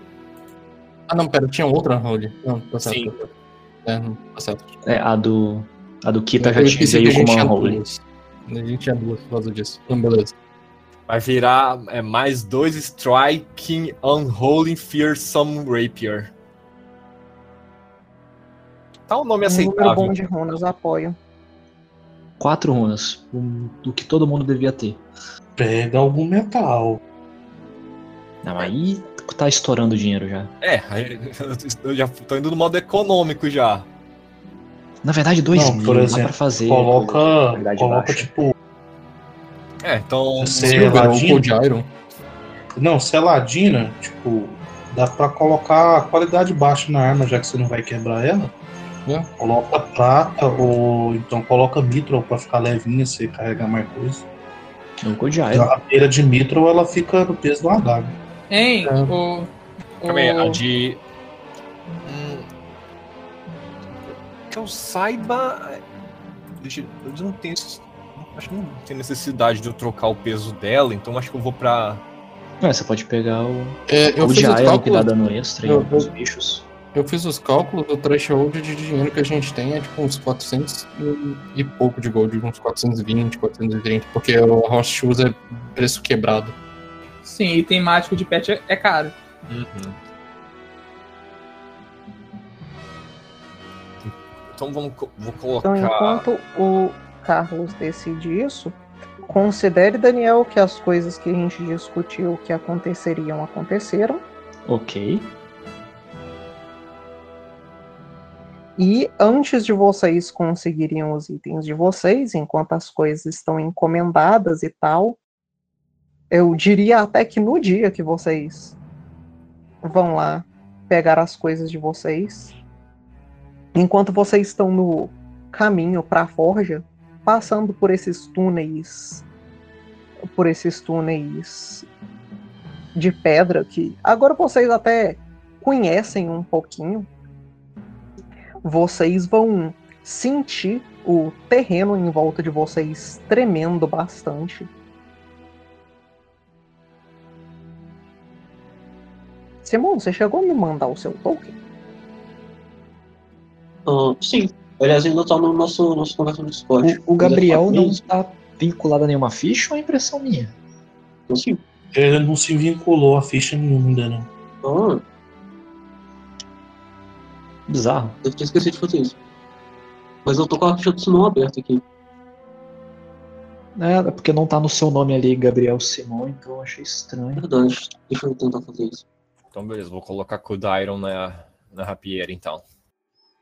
Ah, não, pera, tinha outra Holy. Não, tá certo. Sim. tá certo. É, não, tá certo. É, a do. A do Kita já tinha esqueci que a veio gente como tinha Unholy. duas. A gente tinha duas por causa disso. Então, beleza. Vai virar é, mais dois Striking Unholy Fearsome Rapier. Tá um nome Um número aceitável. bom de runas, apoio. Quatro runas. O, o que todo mundo devia ter. Pega algum metal. Não, aí tá estourando dinheiro já. É, aí eu já tô indo no modo econômico já. Na verdade, dois Não, mil. por dá exemplo, pra fazer. Coloca, qualidade coloca baixa. tipo, É, então. Silver? Cold Iron. não, se é ladina, tipo, dá pra colocar a qualidade baixa na arma, já que você não vai quebrar ela. É. Coloca prata ou então coloca mithril pra ficar levinha, você carregar mais coisa. No Code A rapeira de mithril ela fica no peso do adaga. Hein? É. O, Calma aí, a o, de. Hum, Que eu saiba. Deixa, eu não tenho. Acho que não tem necessidade de eu trocar o peso dela, então acho que eu vou pra. É, você pode pegar o É, eu fiz os Iron que dá dano extra Eu- eu- bichos. Eu fiz os cálculos, o threshold de dinheiro que a gente tem é tipo uns 400 e, pouco de gold, uns 420, 430, porque o House Shoes é preço quebrado. sim, item mágico de pet é, é caro. Então vamos, vou Então, colocar. enquanto o Carlos decide isso, considere, Daniel, que as coisas que a gente discutiu que aconteceriam, aconteceram. Ok. E antes de vocês conseguirem os itens de vocês, enquanto as coisas estão encomendadas e tal, eu diria até que no dia que vocês vão lá pegar as coisas de vocês, enquanto vocês estão no caminho para a forja, passando por esses túneis, por esses túneis de pedra que agora vocês até conhecem um pouquinho, vocês vão sentir o terreno em volta de vocês tremendo bastante. Simon, você chegou a me mandar o seu token? Ah, sim. Aliás, ainda tá no nosso, nosso conversa no Discord. O, o Gabriel Quiser não falar isso, tá vinculado a nenhuma ficha ou é impressão minha? sim. Ele não se vinculou a ficha nenhuma ainda não. Ah, Bizarro. deve ter esquecido de fazer isso. Mas eu tô com a ficha do Simão aberta aqui. É, é porque não tá no seu nome ali, Gabriel Simon, então eu achei estranho. Verdade. Deixa eu tentar fazer isso. Então, beleza, vou colocar Kudiron na, na rapieira, então.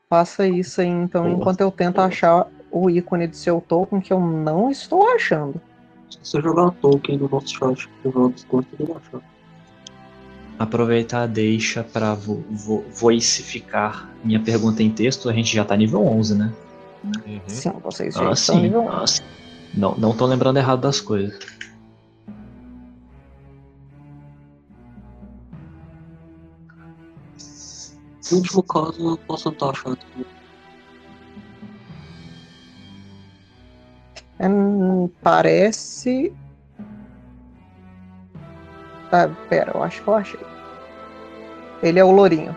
Faça isso aí, então, Boa. enquanto eu tento achar o ícone do seu token que eu não estou achando. Se você jogar a token no nosso chat, eu jogo Discord, você vai achar. Aproveitar a deixa pra vo vo voicificar minha pergunta em texto, a gente já tá nível 11, né? Uhum. Sim, vocês já Ah, estão sim. nível um. Ah, sim. Não, não tô lembrando errado das coisas. No último caso, eu posso tentar achar também. Hum, parece. Ah, pera, eu acho que eu achei. Ele é o Lourinho.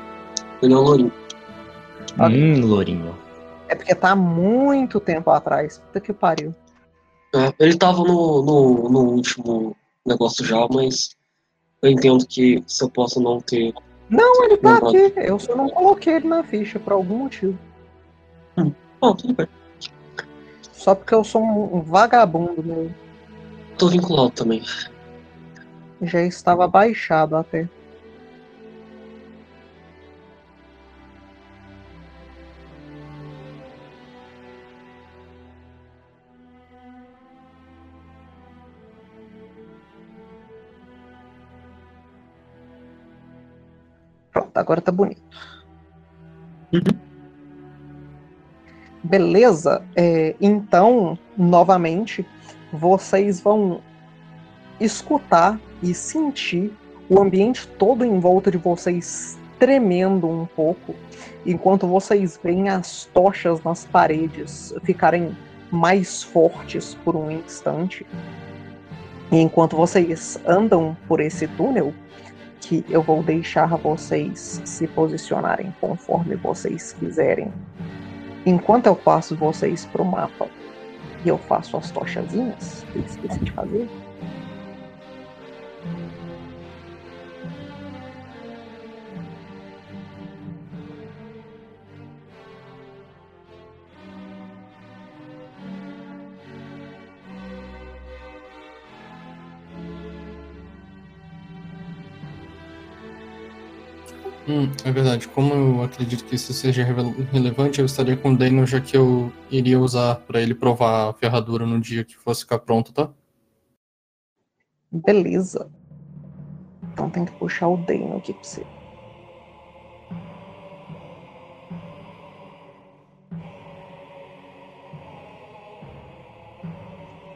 Ele é o Lourinho. Ok. Hum, Lourinho. É porque tá há muito tempo atrás. Puta que pariu. É, ele tava no, no, no último negócio já, mas eu entendo que você possa não ter. Não, ele tá aqui. Eu só não coloquei ele na ficha por algum motivo. Ah, tudo bem. Só porque eu sou um, um vagabundo mesmo. Tô vinculado também. Já estava baixado até. Pronto, agora tá bonito. Beleza. é, então, novamente, vocês vão escutar e sentir o ambiente todo em volta de vocês tremendo um pouco, enquanto vocês veem as tochas nas paredes ficarem mais fortes por um instante. E enquanto vocês andam por esse túnel, que eu vou deixar vocês se posicionarem conforme vocês quiserem. Enquanto eu passo vocês pro mapa e eu faço as tochazinhas, que eu esqueci de fazer. Hum, é verdade. Como eu acredito que isso seja relevante, eu estaria com o Daniel, já que eu iria usar pra ele provar a ferradura no dia que fosse ficar pronto, tá? Beleza. Então tem que puxar o Dano aqui pra você.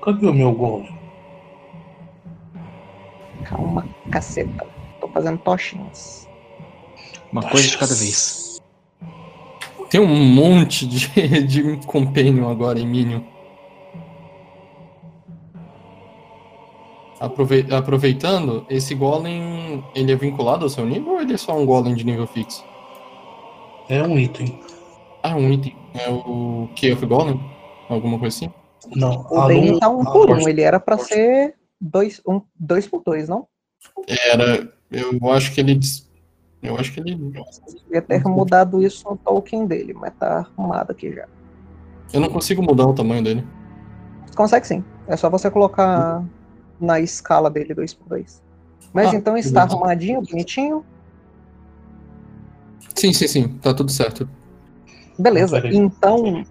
Cadê o meu golem? Calma, caceta. Tô fazendo tochinhas. Uma coisa de cada vez. Tem um monte de, de companion agora em Minion. Aproveitando, esse golem, ele é vinculado ao seu nível ou ele é só um golem de nível fixo? É um item. Ah, um item. É o Key of Golem? Alguma coisa assim? Não, O Lu- tá um por um. Ele era pra ser dois, um, dois por dois, não? Era. Eu acho que ele. Eu acho que ele. Devia ter mudado isso no token dele, mas tá arrumado aqui já. Eu não consigo mudar o tamanho dele. Consegue sim. É só você colocar na escala dele 2x2. Mas Ah, então está beleza. arrumadinho, bonitinho. Sim, sim, sim. Tá tudo certo. Beleza. Então,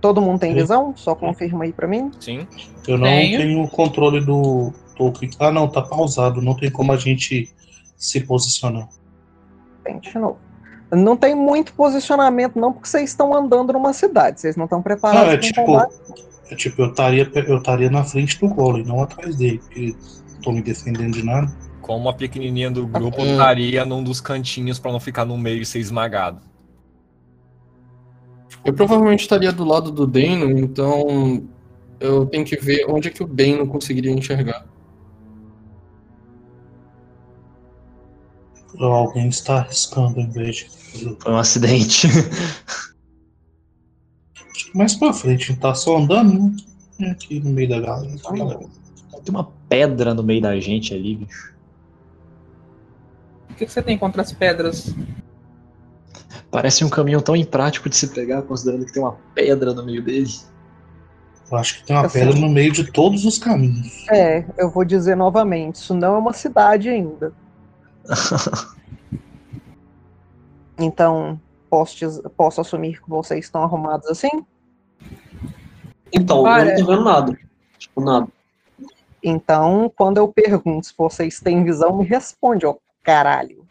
todo mundo tem visão? Só confirma aí pra mim. Sim. Eu não Tenho. tenho o controle do token. Ah, não, tá pausado. Não tem como a gente se posicionar. Tente de novo. Não tem muito posicionamento, não, porque vocês estão andando numa cidade. Vocês não estão preparados Não, é para tipo, combate. É tipo, eu estaria eu estaria na frente do golem, não atrás dele, porque tô me defendendo de nada. Como a pequenininha do grupo estaria num dos cantinhos pra não ficar no meio e ser esmagado. Eu provavelmente estaria do lado do Dano, então. Eu tenho que ver onde é que o Dano conseguiria enxergar. Alguém está arriscando em vez de. Foi um acidente. Mais pra frente, a gente tá só andando, né? É Aqui no meio da galera. Tem uma pedra no meio da gente ali, bicho. O que, que você tem contra as pedras? Parece um caminhão tão imprático de se pegar, considerando que tem uma pedra no meio dele. Eu acho que tem uma Assim. pedra no meio de todos os caminhos. É, eu vou dizer novamente, isso não é uma cidade ainda. Então, posso, posso assumir que vocês estão arrumados assim? Então, eu Olha. não tô vendo nada. Tipo, nada. Então, quando eu pergunto se vocês têm visão, me responde, ó caralho.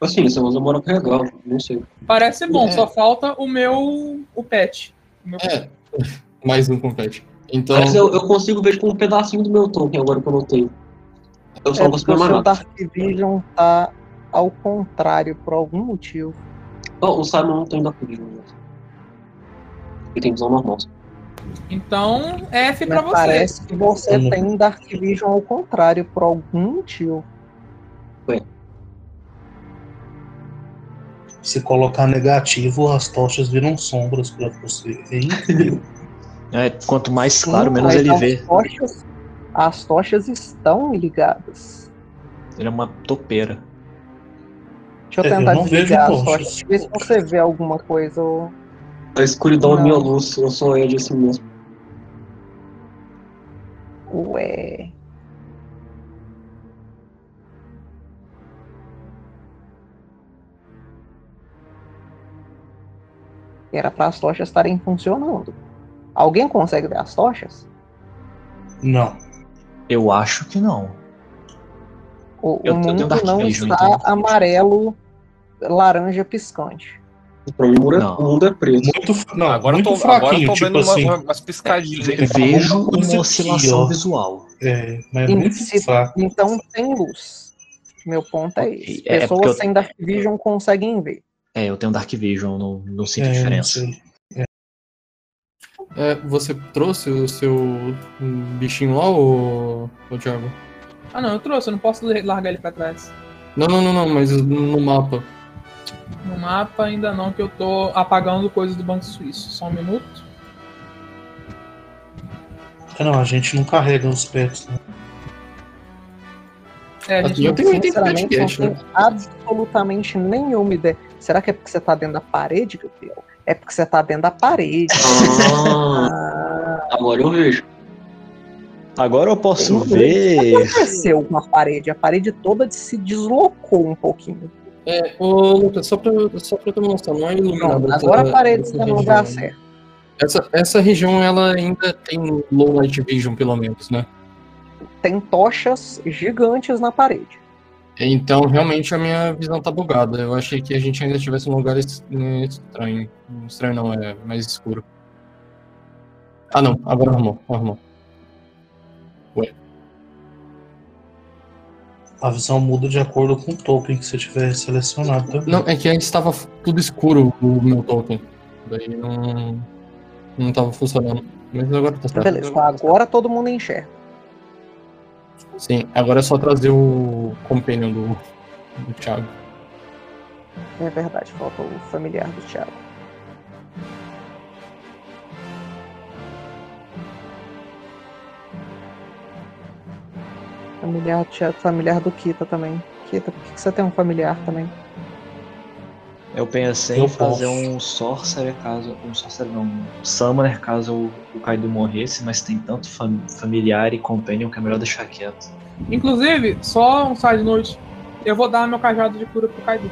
Assim, você usa moral carregar, não sei. Parece bom, É. só falta o meu. o pet. O meu É, mais um confete. Então, Mas eu, eu consigo ver tipo, um pedacinho do meu token agora que eu notei. Eu só É não porque consigo o ver mais nada. Dark Vision tá ao contrário por algum motivo. Ó, o Simon não tem Dark Vision. né? Ele tem visão normal. Então, F pra Mas você. parece que você Hum. tem Dark Vision ao contrário por algum motivo. Se colocar negativo, as tochas viram sombras pra você. É incrível. É, quanto mais claro, Sim, menos ele as vê. Tochas, as tochas estão ligadas. Ele é uma topeira. Deixa eu É, eu tentar não vejo desligar as tochas. tochas. Ver se você vê alguma coisa. ou- A escuridão é Não. minha luz, eu sou Ed assim mesmo. Ué. Era para as tochas estarem funcionando. Alguém consegue ver as tochas? Não. Eu acho que não. O, Eu o mundo não Vision, está então. amarelo, laranja piscante. Pra mim, o mundo é- Não. o mundo é preto. Muito, não, agora, eu muito tô, agora eu fraquinho, tô tipo vendo assim. uma- umas piscadinhas. É, Vejo uma aqui, oscilação ó. visual. É, mas E muito se- fraco. Então tem luz. Meu ponto é esse. é Pessoas porque eu- sem Dark Vision conseguem ver. É, eu tenho Dark Vision, não, não sinto É, diferença. é, você trouxe o seu bichinho lá, ô, ô Thiago? Ah, não, eu trouxe, eu não posso largar ele pra trás. Não, não, não, não, mas no mapa. No mapa ainda não, que eu tô apagando coisas do Banco Suíço. Só um minuto. É, Não, a gente não carrega os pets. Né? É, a gente eu não- tenho um item Sinceramente, não né? absolutamente nenhuma ideia. Será que é porque você tá dentro da parede, Gabriel? É porque você tá dentro da parede. Ah, Ah, agora eu vejo. Agora eu posso o que ver. aconteceu com a parede? A parede toda se deslocou um pouquinho. É, ô Lucas, só pra, só pra ter uma noção, não é iluminado. Essa- agora a parede está no lugar certo. Essa, essa região, ela ainda tem low light vision, pelo menos, né? Tem tochas gigantes na parede. Então, realmente, a minha visão tá bugada. Eu achei que a gente ainda estivesse num lugar né, estranho. Estranho não, é mais escuro. Ah, não. Agora arrumou. Arrumou. A visão muda de acordo com o token que você tiver selecionado também. Não, é que antes estava tudo escuro o meu token. Daí não, não tava funcionando. Mas agora tá certo. Beleza, então agora todo mundo enxerga. Sim, agora é só trazer o companion do, do Thiago. É verdade, falta o familiar do Thiago. Familiar do Thiago, familiar do Kita também. Kita, por que que você tem um familiar também? Eu pensei Eu em fazer posso. um Sorcerer caso. Um Sorcerer não. Um Summoner caso o, o Kaido morresse, mas tem tanto fam- familiar e companion que é melhor deixar quieto. Inclusive, só um side note. Eu vou dar meu cajado de cura pro Kaido.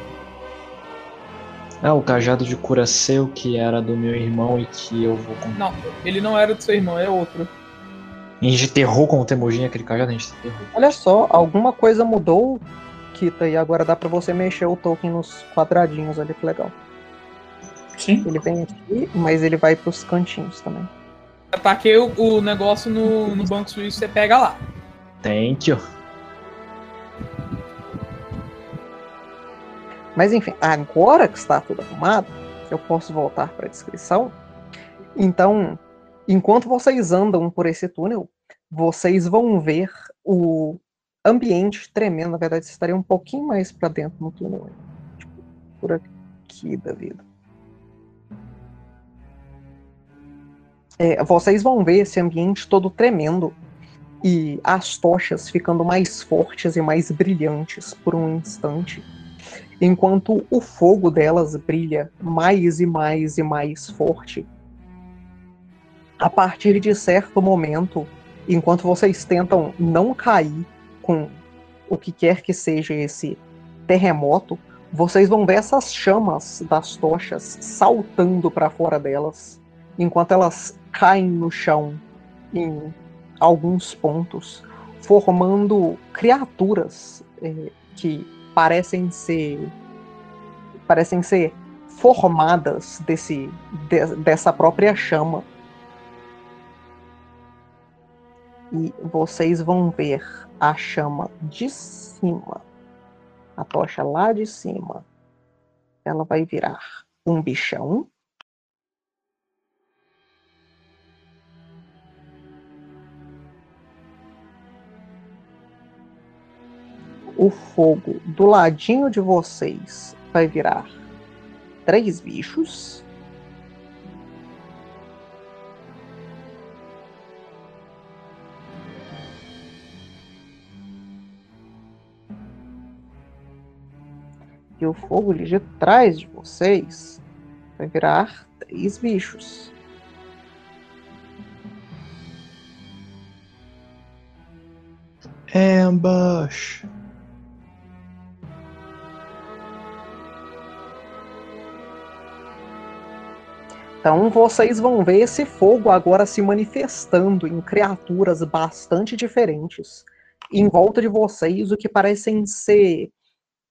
Ah, o cajado de cura seu, que era do meu irmão e que eu vou. Não, ele não era do seu irmão, é outro. A gente enterrou com o Temujin aquele cajado, a gente enterrou. Olha só, alguma coisa mudou, Kita, e agora dá pra você mexer o token nos quadradinhos ali, que legal. Sim. Ele vem aqui, mas ele vai pros cantinhos também. Ataquei o, o negócio no, no Banco Suíço, você pega lá. Thank you. Mas enfim, agora que está tudo arrumado, eu posso voltar para a descrição. Então, enquanto vocês andam por esse túnel, vocês vão ver o ambiente tremendo. Na verdade, você estaria um pouquinho mais para dentro no túnel. Tipo, por aqui da vida. É, vocês vão ver esse ambiente todo tremendo e as tochas ficando mais fortes e mais brilhantes por um instante, enquanto o fogo delas brilha mais e mais e mais forte. A partir de certo momento, enquanto vocês tentam não cair com o que quer que seja esse terremoto, vocês vão ver essas chamas das tochas saltando para fora delas, enquanto elas caem no chão em alguns pontos, formando criaturas é, que parecem ser parecem ser formadas desse de, dessa própria chama. E vocês vão ver a chama de cima, a tocha lá de cima. Ela vai virar um bichão o fogo do ladinho de vocês vai virar três bichos. E o fogo ali de trás de vocês vai virar três bichos. Ambush. Então vocês vão ver esse fogo agora se manifestando em criaturas bastante diferentes. Em volta de vocês, o que parecem ser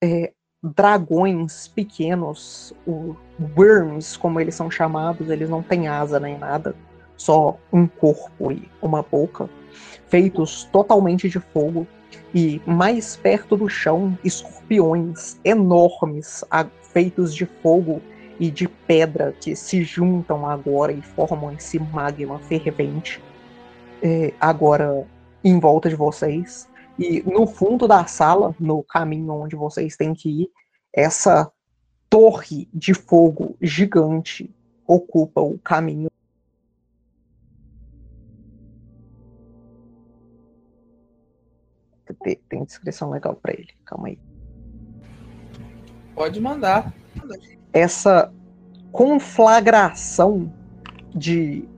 é, dragões pequenos, o worms, como eles são chamados, eles não têm asa nem nada, só um corpo e uma boca, feitos totalmente de fogo. E mais perto do chão, escorpiões enormes, feitos de fogo e de pedra que se juntam agora e formam esse magma fervente é, agora em volta de vocês. E no fundo da sala, no caminho onde vocês têm que ir, essa torre de fogo gigante ocupa o caminho. Tem, descrição legal para ele, calma aí. Pode mandar essa conflagração de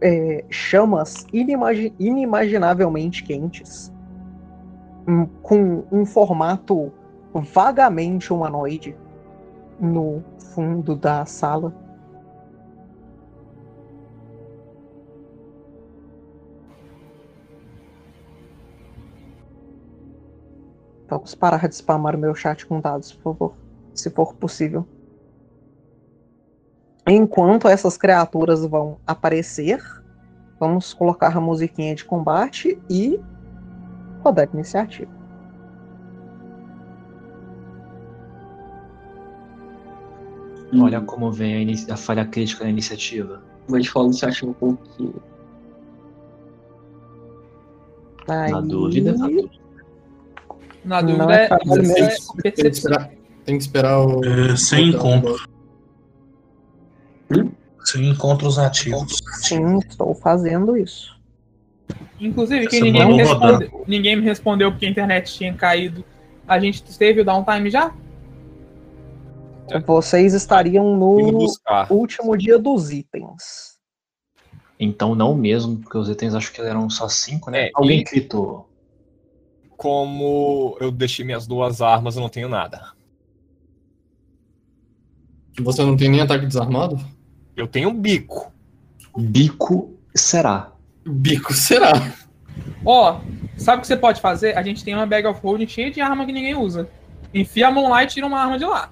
é, chamas inimagi inimaginavelmente quentes, com um formato vagamente humanoide no fundo da sala. Vamos parar de spamar o meu chat com dados, por favor, se for possível. Enquanto essas criaturas vão aparecer, vamos colocar a musiquinha de combate e rodar a iniciativa. Olha como vem a, a, falha crítica na iniciativa. Mas fala iniciativa um pouquinho. Na dúvida. Na dúvida, é, é, é Tem que esperar, tem que esperar o. É, sem encontro. Sem encontros ativos. Sim, estou fazendo isso. Inclusive, que ninguém me, responde, ninguém me respondeu porque a internet tinha caído. A gente teve o downtime já? Vocês estariam no último dia dos itens. Então não mesmo, porque os itens acho que eram só cinco, né? É, Alguém e... gritou. Como eu deixei minhas duas armas, eu não tenho nada. Você não tem nem ataque desarmado? Eu tenho um bico. Bico será. Bico será. Ó, oh, sabe o que você pode fazer? A gente tem uma bag of holding cheia de arma que ninguém usa. Enfia a mão lá e tira uma arma de lá.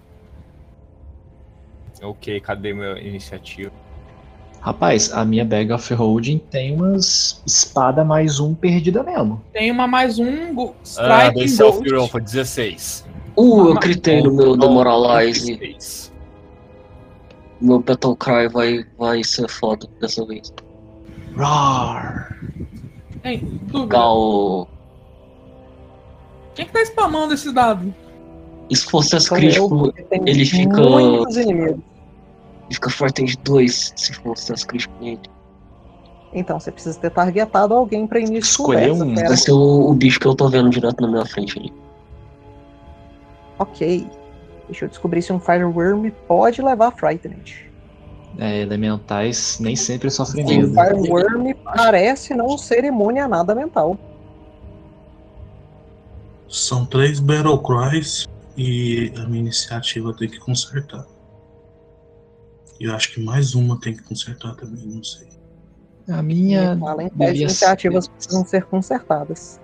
Ok, cadê minha iniciativa? Rapaz, a minha bag of holding tem umas espada mais um perdida mesmo. Tem uma mais um strike ah, self foi 16. Uh, eu gritei no meu Demoralize. 16 meu Battle Cry vai, vai ser foda dessa vez. Roar! Ei, Gal. Quem que tá spamando esse dado? E se fosse as Sou crítico, ele fica- Muitos inimigos. ele fica forte de dois, se fosse as crítico nele. Então você precisa ter targetado alguém pra início Escolher um. Vai ser o, o bicho que eu tô vendo direto na minha frente ali. Ok. Deixa eu descobrir se um Fireworm pode levar Frightened. É, elementais nem sempre sofrem medo. Fireworm parece não ser imune a nada mental. São três Battle Cries e a minha iniciativa tem que consertar. E eu acho que mais uma tem que consertar também, não sei. A minha. Além das iniciativas ser- precisam ser consertadas.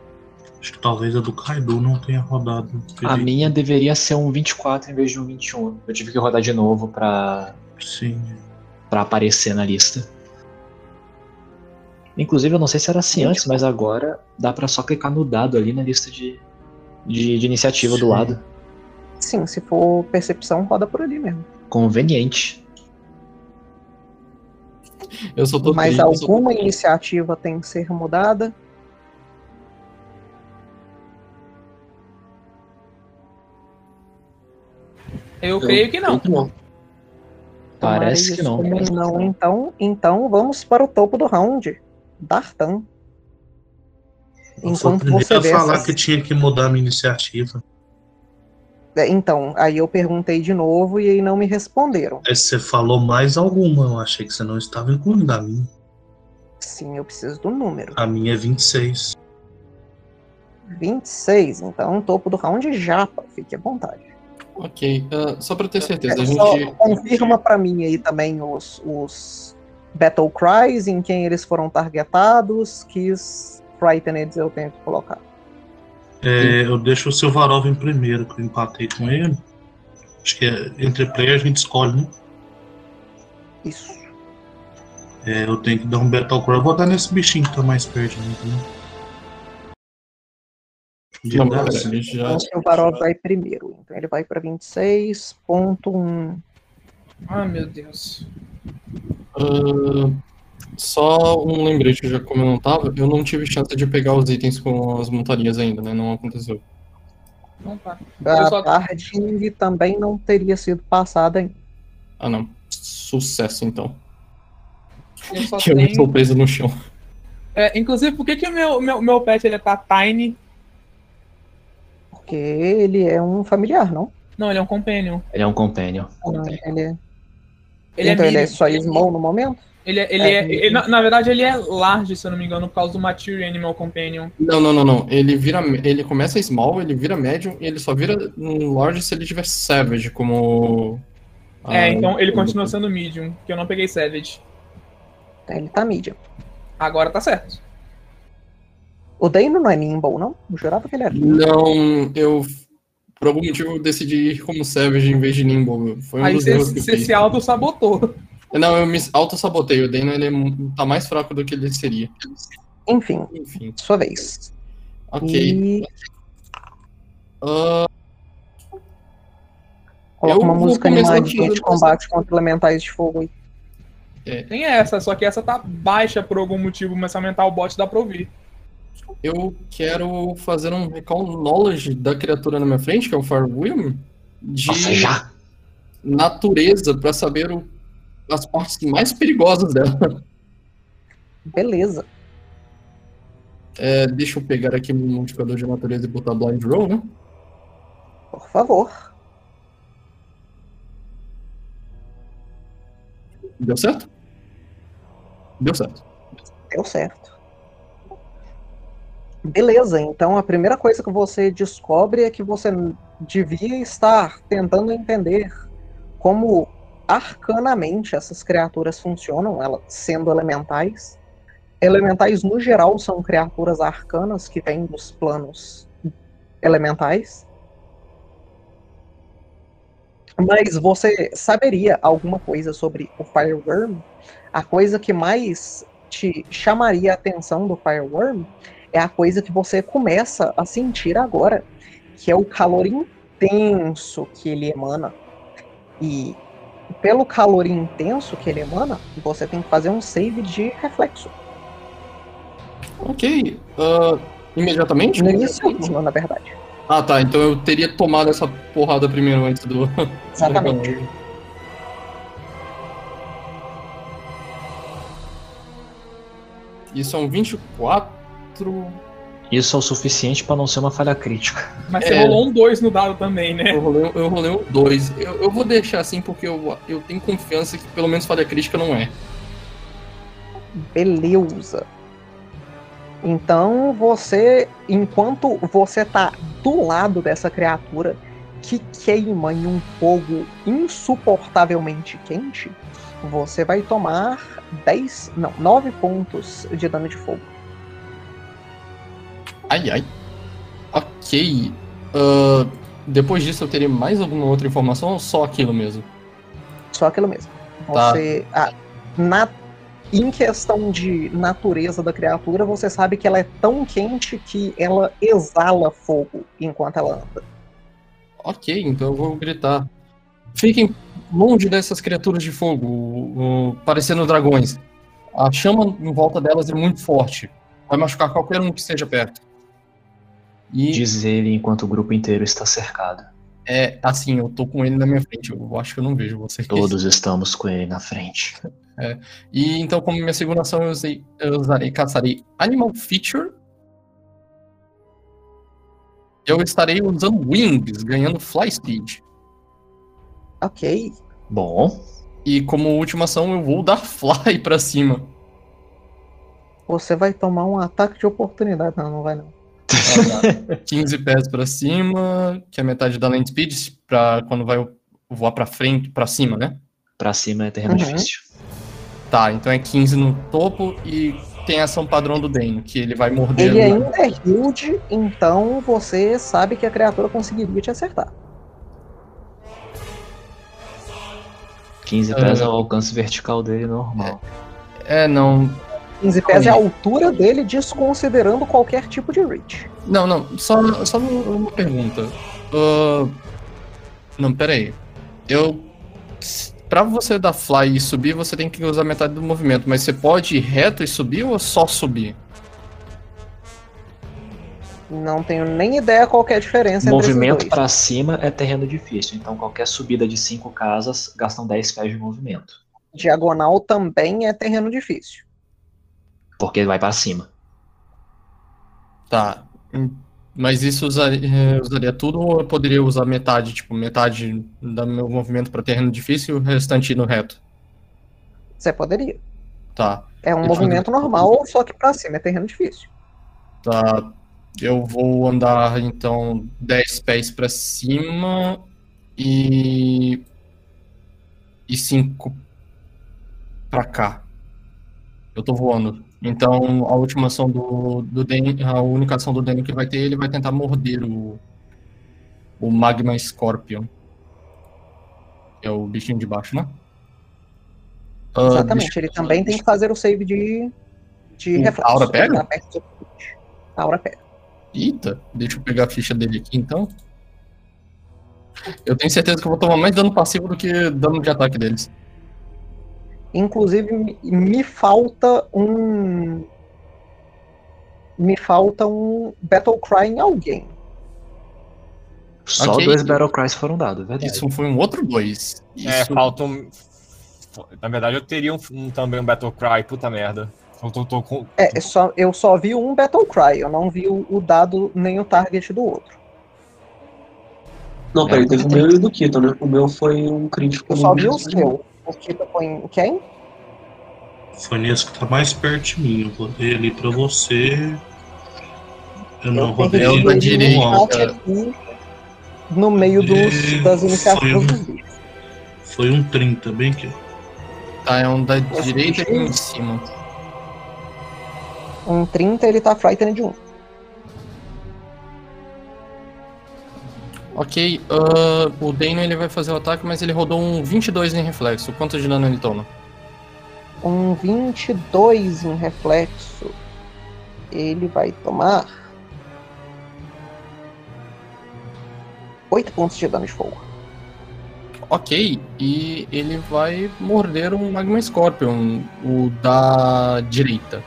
Acho que talvez a do Kaido não tenha rodado. A minha deveria ser um 24 em vez de um 21. Eu tive que rodar de novo pra, Sim. Pra aparecer na lista. Inclusive, eu não sei se era assim antes, mas agora dá pra só clicar no dado ali na lista de, de, de iniciativa do Sim. lado. Sim, se for percepção, roda por ali mesmo. Conveniente. Eu só tô Mas triste, eu só tô alguma iniciativa tem que ser mudada. Eu creio que não. não. Parece que não. não. Então, então vamos para o topo do round. Dartan. Eu sou o Enquanto primeiro você a vê falar essas- que tinha que mudar a minha iniciativa. É, Então, aí eu perguntei de novo e aí não me responderam. Aí você falou mais alguma, eu achei que você não estava incluindo a minha. Sim, eu preciso do número. A minha é 26. 26. Então, topo do round japa. Fique à vontade. Ok, ah, só pra ter certeza, a É, Só gente. confirma pra mim aí também os, os Battle Cries, em quem eles foram targetados, que os Frightened eu tenho que colocar. É, eu deixo o Silvarov em primeiro, que eu empatei com ele. Acho que é, entre player a gente escolhe, né? Isso. É, eu tenho que dar um Battle Cry. Eu vou dar nesse bichinho que tá mais perto de mim também. De Não, graça. pera, a gente já. Então, o vai primeiro. Então, ele vai pra 26.1. Ah, meu Deus. Ah, só um lembrete, já como eu não tava, eu não tive chance de pegar os itens com as montarias ainda, né? Não aconteceu. Não tá. Eu A só- Barding também não teria sido passada ainda. Ah, não. Sucesso, então. Eu só Que eu tenho... estou preso no chão. É, inclusive, por que, que o meu, meu, meu pet ele tá tiny? Porque ele é um familiar, não? Não, ele é um companion. Ele é um companion. Ele é... Ele então é ele é medium. só small no momento? Ele é, ele É, é- ele- na, na verdade, ele é large, se eu não me engano, por causa do Mature Animal Companion. Não, não, não, não. Ele vira. Ele começa small, ele vira médium e ele só vira um large se ele tiver savage como. é, ah, então ele continua sendo medium, que eu não peguei Savage. Então, ele tá medium. Agora tá certo. O Dano não é nimble, não? Eu jurava que ele era. Não, eu. Por algum motivo eu decidi ir como savage em vez de nimble. Foi um Aí dos você erros que eu você se auto-sabotou. Não, eu me auto-sabotei. O Dano ele é tá mais fraco do que ele seria. Enfim, Enfim, sua vez. ok. E Ah, coloca Eu uma música animadinha de combate contra elementais de fogo aí. Tem essa, só que essa tá baixa por algum motivo, mas se aumentar o bot dá pra ouvir. Eu quero fazer um recall knowledge da criatura na minha frente, que é o Firewheel, de Nossa, já! natureza, pra saber o- as partes mais perigosas dela. Beleza. É, deixa eu pegar aqui meu modificador de natureza e botar Blind Roll, né? Por favor. Deu certo? Deu certo. Deu certo. Beleza, então a primeira coisa que você descobre é que você devia estar tentando entender como arcanamente essas criaturas funcionam, elas sendo elementais. Elementais, no geral, são criaturas arcanas que vêm dos planos elementais. Mas você saberia alguma coisa sobre o Fireworm? A coisa que mais te chamaria a atenção do Fireworm é a coisa que você começa a sentir agora, que é o calor intenso que ele emana. E pelo calor intenso que ele emana, você tem que fazer um save de reflexo. Ok. ah, imediatamente? No início turno, na verdade. Ah, tá. Então eu teria tomado essa porrada primeiro antes do. Exatamente. E são 24. Isso é o suficiente pra não ser uma falha crítica. Mas você É. rolou um 2 no dado também, né? Eu rolei, eu rolei um 2. Eu, eu vou deixar assim porque eu, eu tenho confiança que pelo menos falha crítica não é. Beleza. Então você, enquanto você tá do lado dessa criatura que queima em um fogo insuportavelmente quente, você vai tomar 10, não, 9 pontos de dano de fogo. Ai, ai. Ok. Ah, depois disso eu teria mais alguma outra informação ou só aquilo mesmo? Só aquilo mesmo. Tá. Você, ah, na, em questão de natureza da criatura, você sabe que ela é tão quente que ela exala fogo enquanto ela anda. Ok, então eu vou gritar. Fiquem longe dessas criaturas de fogo, o- o- parecendo dragões. A chama em volta delas é muito forte. Vai machucar qualquer um que esteja perto. E Diz ele enquanto o grupo inteiro está cercado. é assim, eu tô com ele na minha frente. Eu acho que eu não vejo vocês. Todos estamos com ele na frente. E então, como minha segunda ação, eu, usei, eu usarei, caçarei Animal Feature. Eu estarei usando Wings, ganhando Fly Speed. Ok. Bom, E como última ação, eu vou dar Fly pra cima. Você vai tomar um ataque de oportunidade. Não, não vai não. 15 pés pra cima, que é metade da land speed, pra quando vai voar pra frente, pra cima, né? pra cima é terreno Uhum. difícil. Tá, então é 15 no topo e tem a ação padrão do Dane, que ele vai morder. Ele ainda é huge, então você sabe que a criatura conseguiria te acertar. 15 pés Ah. é o alcance vertical dele normal. É, não. 15 pés é a altura dele, desconsiderando qualquer tipo de reach. Não, não, só, só uma pergunta. Ah, não, pera aí. Eu. Pra você dar fly e subir, você tem que usar metade do movimento, mas você pode ir reto e subir ou só subir? Não tenho nem ideia qual que é a diferença entre Movimento pra cima é terreno difícil, então qualquer subida de 5 casas gastam 10 pés de movimento. Diagonal também é terreno difícil. Porque vai pra cima. Tá. hum, Mas isso usaria, eh, usaria tudo ou eu poderia usar metade, tipo, metade do meu movimento pra terreno difícil e o restante no reto? Você poderia. Tá. É um Eu movimento normal, só que pra cima é terreno difícil. Tá. Eu vou andar então 10 pés pra cima e. e 5 pra cá. Eu tô voando. Então a última ação do, do Danny, a única ação do Danny que vai ter, ele vai tentar morder o. o Magma Scorpion. Que é o bichinho de baixo, né? Ah, Exatamente. Ele também tem que fazer o save de, de reflexo. Aura pega? A Aura pega. Eita, deixa eu pegar a ficha dele aqui então. Eu tenho certeza que eu vou tomar mais dano passivo do que dano de ataque deles. Inclusive, me- falta um. Me falta um Battle Cry em alguém. Só Ok. dois Battle Cries foram dados, é verdade. Isso foi um outro dois. É, Isso, falta um. Na verdade, eu teria um, um- também um Battle Cry, puta merda. Eu tô, tô com. É, é só, eu só vi um Battle Cry, eu não vi o, o dado nem o target do outro. Não, peraí, teve o meu e o do Kito, né? O meu foi um crítico. Eu só vi o mesmo seu. O foi em quem? Foi nesse que tá mais perto de mim. Eu rodei ali pra você. Eu não eu rodei É o da ele direita. no aqui, meio dos, das iniciativas Foi bichos. Foi um 30, bem aqui. Tá, é um da direita um em cima. Um 30 ele tá frightened de 1. Ok, ah, o Dano ele vai fazer o ataque, mas ele rodou um 22 em reflexo. Quanto de dano ele toma? Um 22 em reflexo. Ele vai tomar 8 pontos de dano de fogo. Ok, e ele vai morder um Magma Scorpion, o da direita.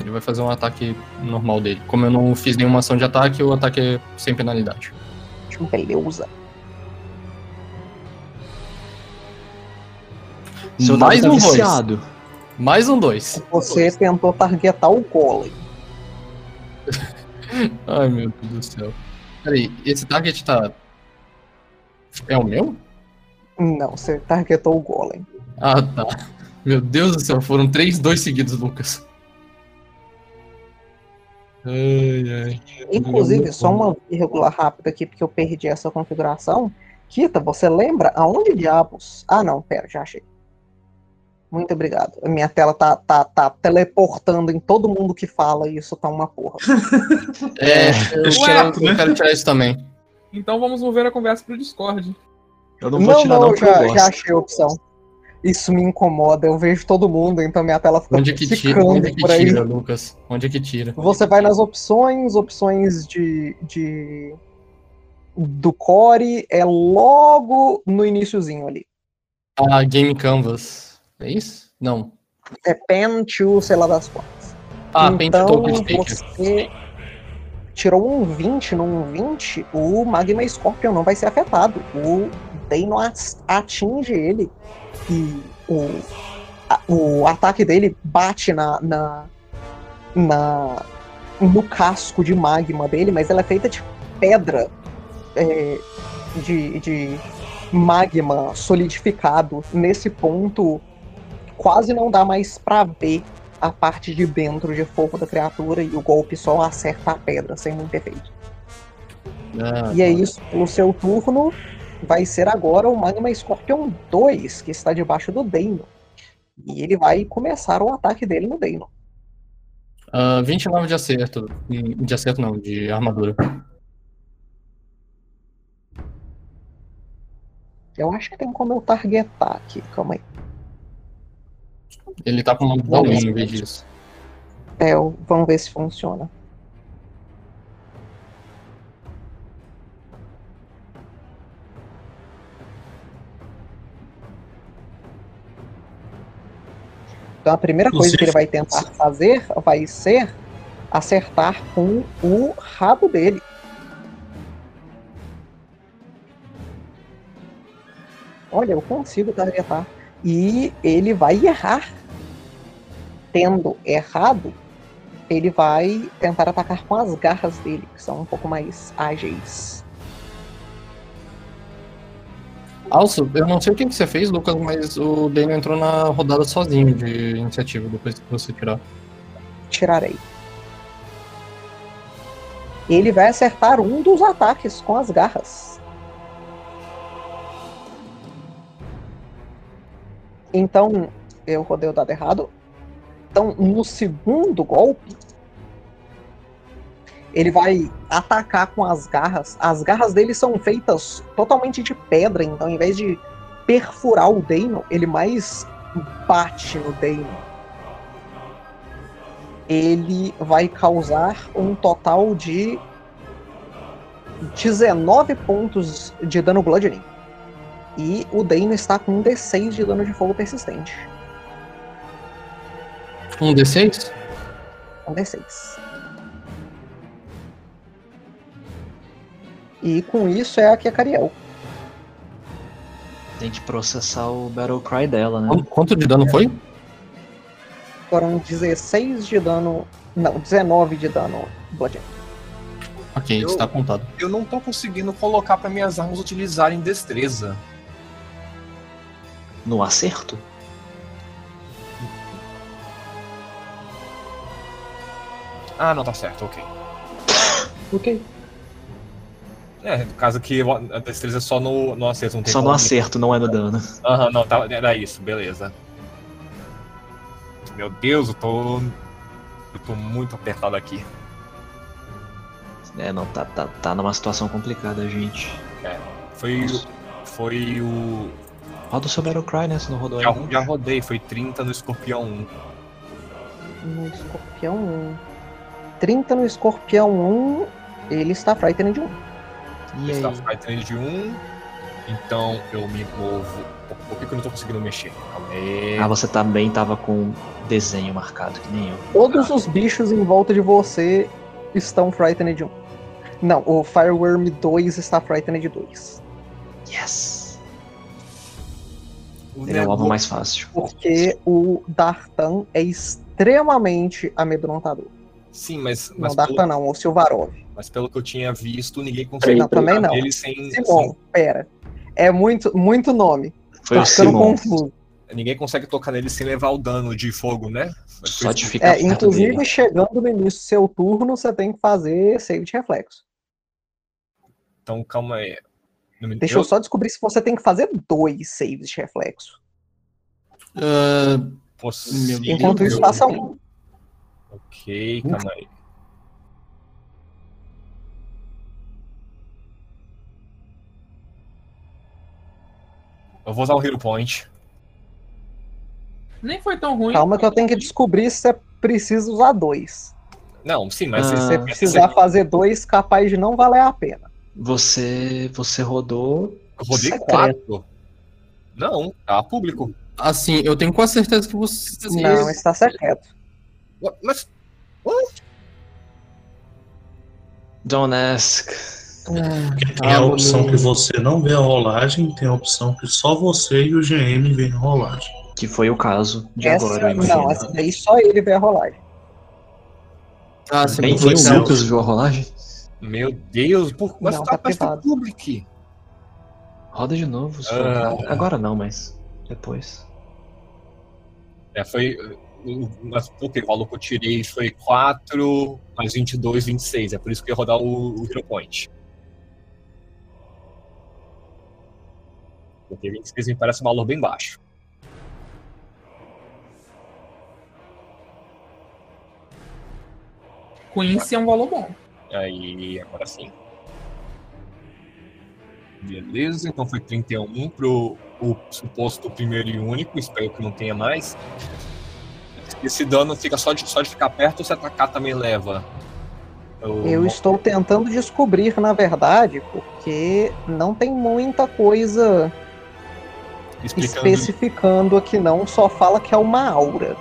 Ele vai fazer um ataque normal dele. Como eu não fiz nenhuma ação de ataque, o ataque é sem penalidade. Beleza. Seu Mais dado um tá dois. viciado. Mais um dois. Você tentou targetar o golem. Ai, meu Deus do céu. Peraí, esse target tá. É o meu? Não, você targetou o golem. Ah, tá. Meu Deus do céu, foram três, dois seguidos, Lucas. Ai, ai. Inclusive, só uma irregular rápida aqui, porque eu perdi essa configuração. Kita, você lembra aonde diabos? Ah, não, pera, já achei. Muito obrigado. A minha tela tá, tá, tá teleportando em todo mundo que fala e isso tá uma porra. É, eu, É eu né? quero tirar isso também. Então vamos mover a conversa pro Discord. Eu não vou Não, tirar não, não, eu eu já, já achei a opção. Isso me incomoda, eu vejo todo mundo, então minha tela fica Onde é que tira? ficando Onde é que tira, Lucas? Onde é que tira? Você vai nas opções, opções de, de do core, é logo no iniciozinho ali. Ah, Game Canvas. É isso? Não. É pen to, sei lá das quantas. Ah, então você tirou um 20 num 20, o Magma Scorpion não vai ser afetado. O Dano as- atinge ele e o, a- o ataque dele bate na, na, na- no casco de magma dele, mas ela é feita de pedra é, de, de magma solidificado. Nesse ponto, quase não dá mais pra ver a parte de dentro de fogo da criatura e o golpe só acerta a pedra sem muito efeito. Ah, E é isso, pelo seu turno, vai ser agora o Magma Scorpion 2, que está debaixo do Deino. E ele vai começar o ataque dele no Deino. ah, 29 de acerto. De acerto não, de armadura. Eu acho que tem como eu targetar aqui, calma aí. Ele tá com uma bolinha em vez disso. É, vamos ver se funciona. Então a primeira coisa Você que ele vai tentar fazer vai ser acertar com o rabo dele. Olha, eu consigo targetar. E ele vai errar. Tendo errado, ele vai tentar atacar com as garras dele, que são um pouco mais ágeis. Also, eu não sei o que você fez, Lucas, mas o Daniel entrou na rodada sozinho de iniciativa depois que você tirar. Tirarei. Ele vai acertar um dos ataques com as garras. Então, eu rodei o dado errado. Então, no segundo golpe, ele vai atacar com as garras. As garras dele são feitas totalmente de pedra, então, em vez de perfurar o Deino, ele mais bate no Deino. Ele vai causar um total de 19 pontos de dano bludgeoning. E o Deino está com um D6 de dano de fogo persistente. Um D6? Um D6. E com isso é aqui a Cariel. Tem que processar o Battle Cry dela, né? Qu- Quanto de dano foi? Foram 16 de dano. Não, 19 de dano bludgeoning. Ok, Eu- está apontado. Eu não tô conseguindo colocar pra minhas armas utilizarem destreza. No acerto? Ah, não, tá certo, ok. Ok. É, no caso que a destreza é só no, no acerto, não tem Só no acerto, não é no dano. Aham, não, tá, era isso, beleza. Meu Deus, eu tô. Eu tô muito apertado aqui. É, não, tá, tá, tá numa situação complicada, gente. Foi. Foi o. Roda o seu Battle Cry, né? Se não rodou Já, ainda. já rodei, foi 30 no escorpião 1. No escorpião 1. 30 no escorpião 1. Ele está frightened de 1. E Está aí? Frightened de 1. Então eu me movo. Por que, que eu não tô conseguindo mexer? Calma aí. Ah, você também tava com desenho marcado, que nem eu. Todos os bichos em volta de você estão Frightened 1. Não, o Fireworm 2 está Frightened 2. Yes! O Ele é o alvo mais fácil. Porque o Dartan é extremamente amedrontador. Sim, mas, Não, mas, Dartan pelo, não, o Silvarov. mas pelo que eu tinha visto, ninguém consegue Não, também tocar não. nele sem, Simon, pera. É muito, muito nome. Foi Tá ficando Simon. confuso. sem- Ninguém consegue tocar nele sem levar o dano de fogo, né? Só de ficar É, inclusive, dele. chegando no início do seu turno, você tem que fazer save de reflexo. Então, calma aí. Não me- Deixa eu só descobrir se você tem que fazer dois saves de reflexo. Meu Enquanto isso, faça um. Ok, calma aí. Eu vou usar o Hero Point. Nem foi tão ruim. Calma que eu tenho que descobrir se você precisa usar dois. Não, sim, mas Ah. Se você precisar fazer dois, capaz de não valer a pena. Você, você rodou. eu rodei secreto. quatro. Não, tá público. assim, eu tenho quase certeza que você. Não, está secreto. Mas Don't ask. Tem a opção que você não vê a rolagem, tem a opção que só você e o GM veem a rolagem. Que foi o caso de Essa, agora, eu não, essa daí só ele vê a rolagem. Ah, sim, Nem foi o você-. Lucas viu a rolagem? Meu Deus, por... mas Não, tá, tá tá public. Roda de novo. só. Ah. Agora não, mas depois. É, foi. Mas ok, o valor que eu tirei foi 4 mais 22, 26. É por isso que eu ia rodar o, o Hero Point. Porque 26 me parece um valor bem baixo. Quincy é um valor bom. Aí, agora sim. Beleza, então foi 31 pro o suposto primeiro e único. Espero que não tenha mais. Esse dano fica só de, só de ficar perto ou se atacar também leva? Eu- Eu estou tentando descobrir, na verdade, porque não tem muita coisa explicando especificando aqui, não. Só fala que é uma aura.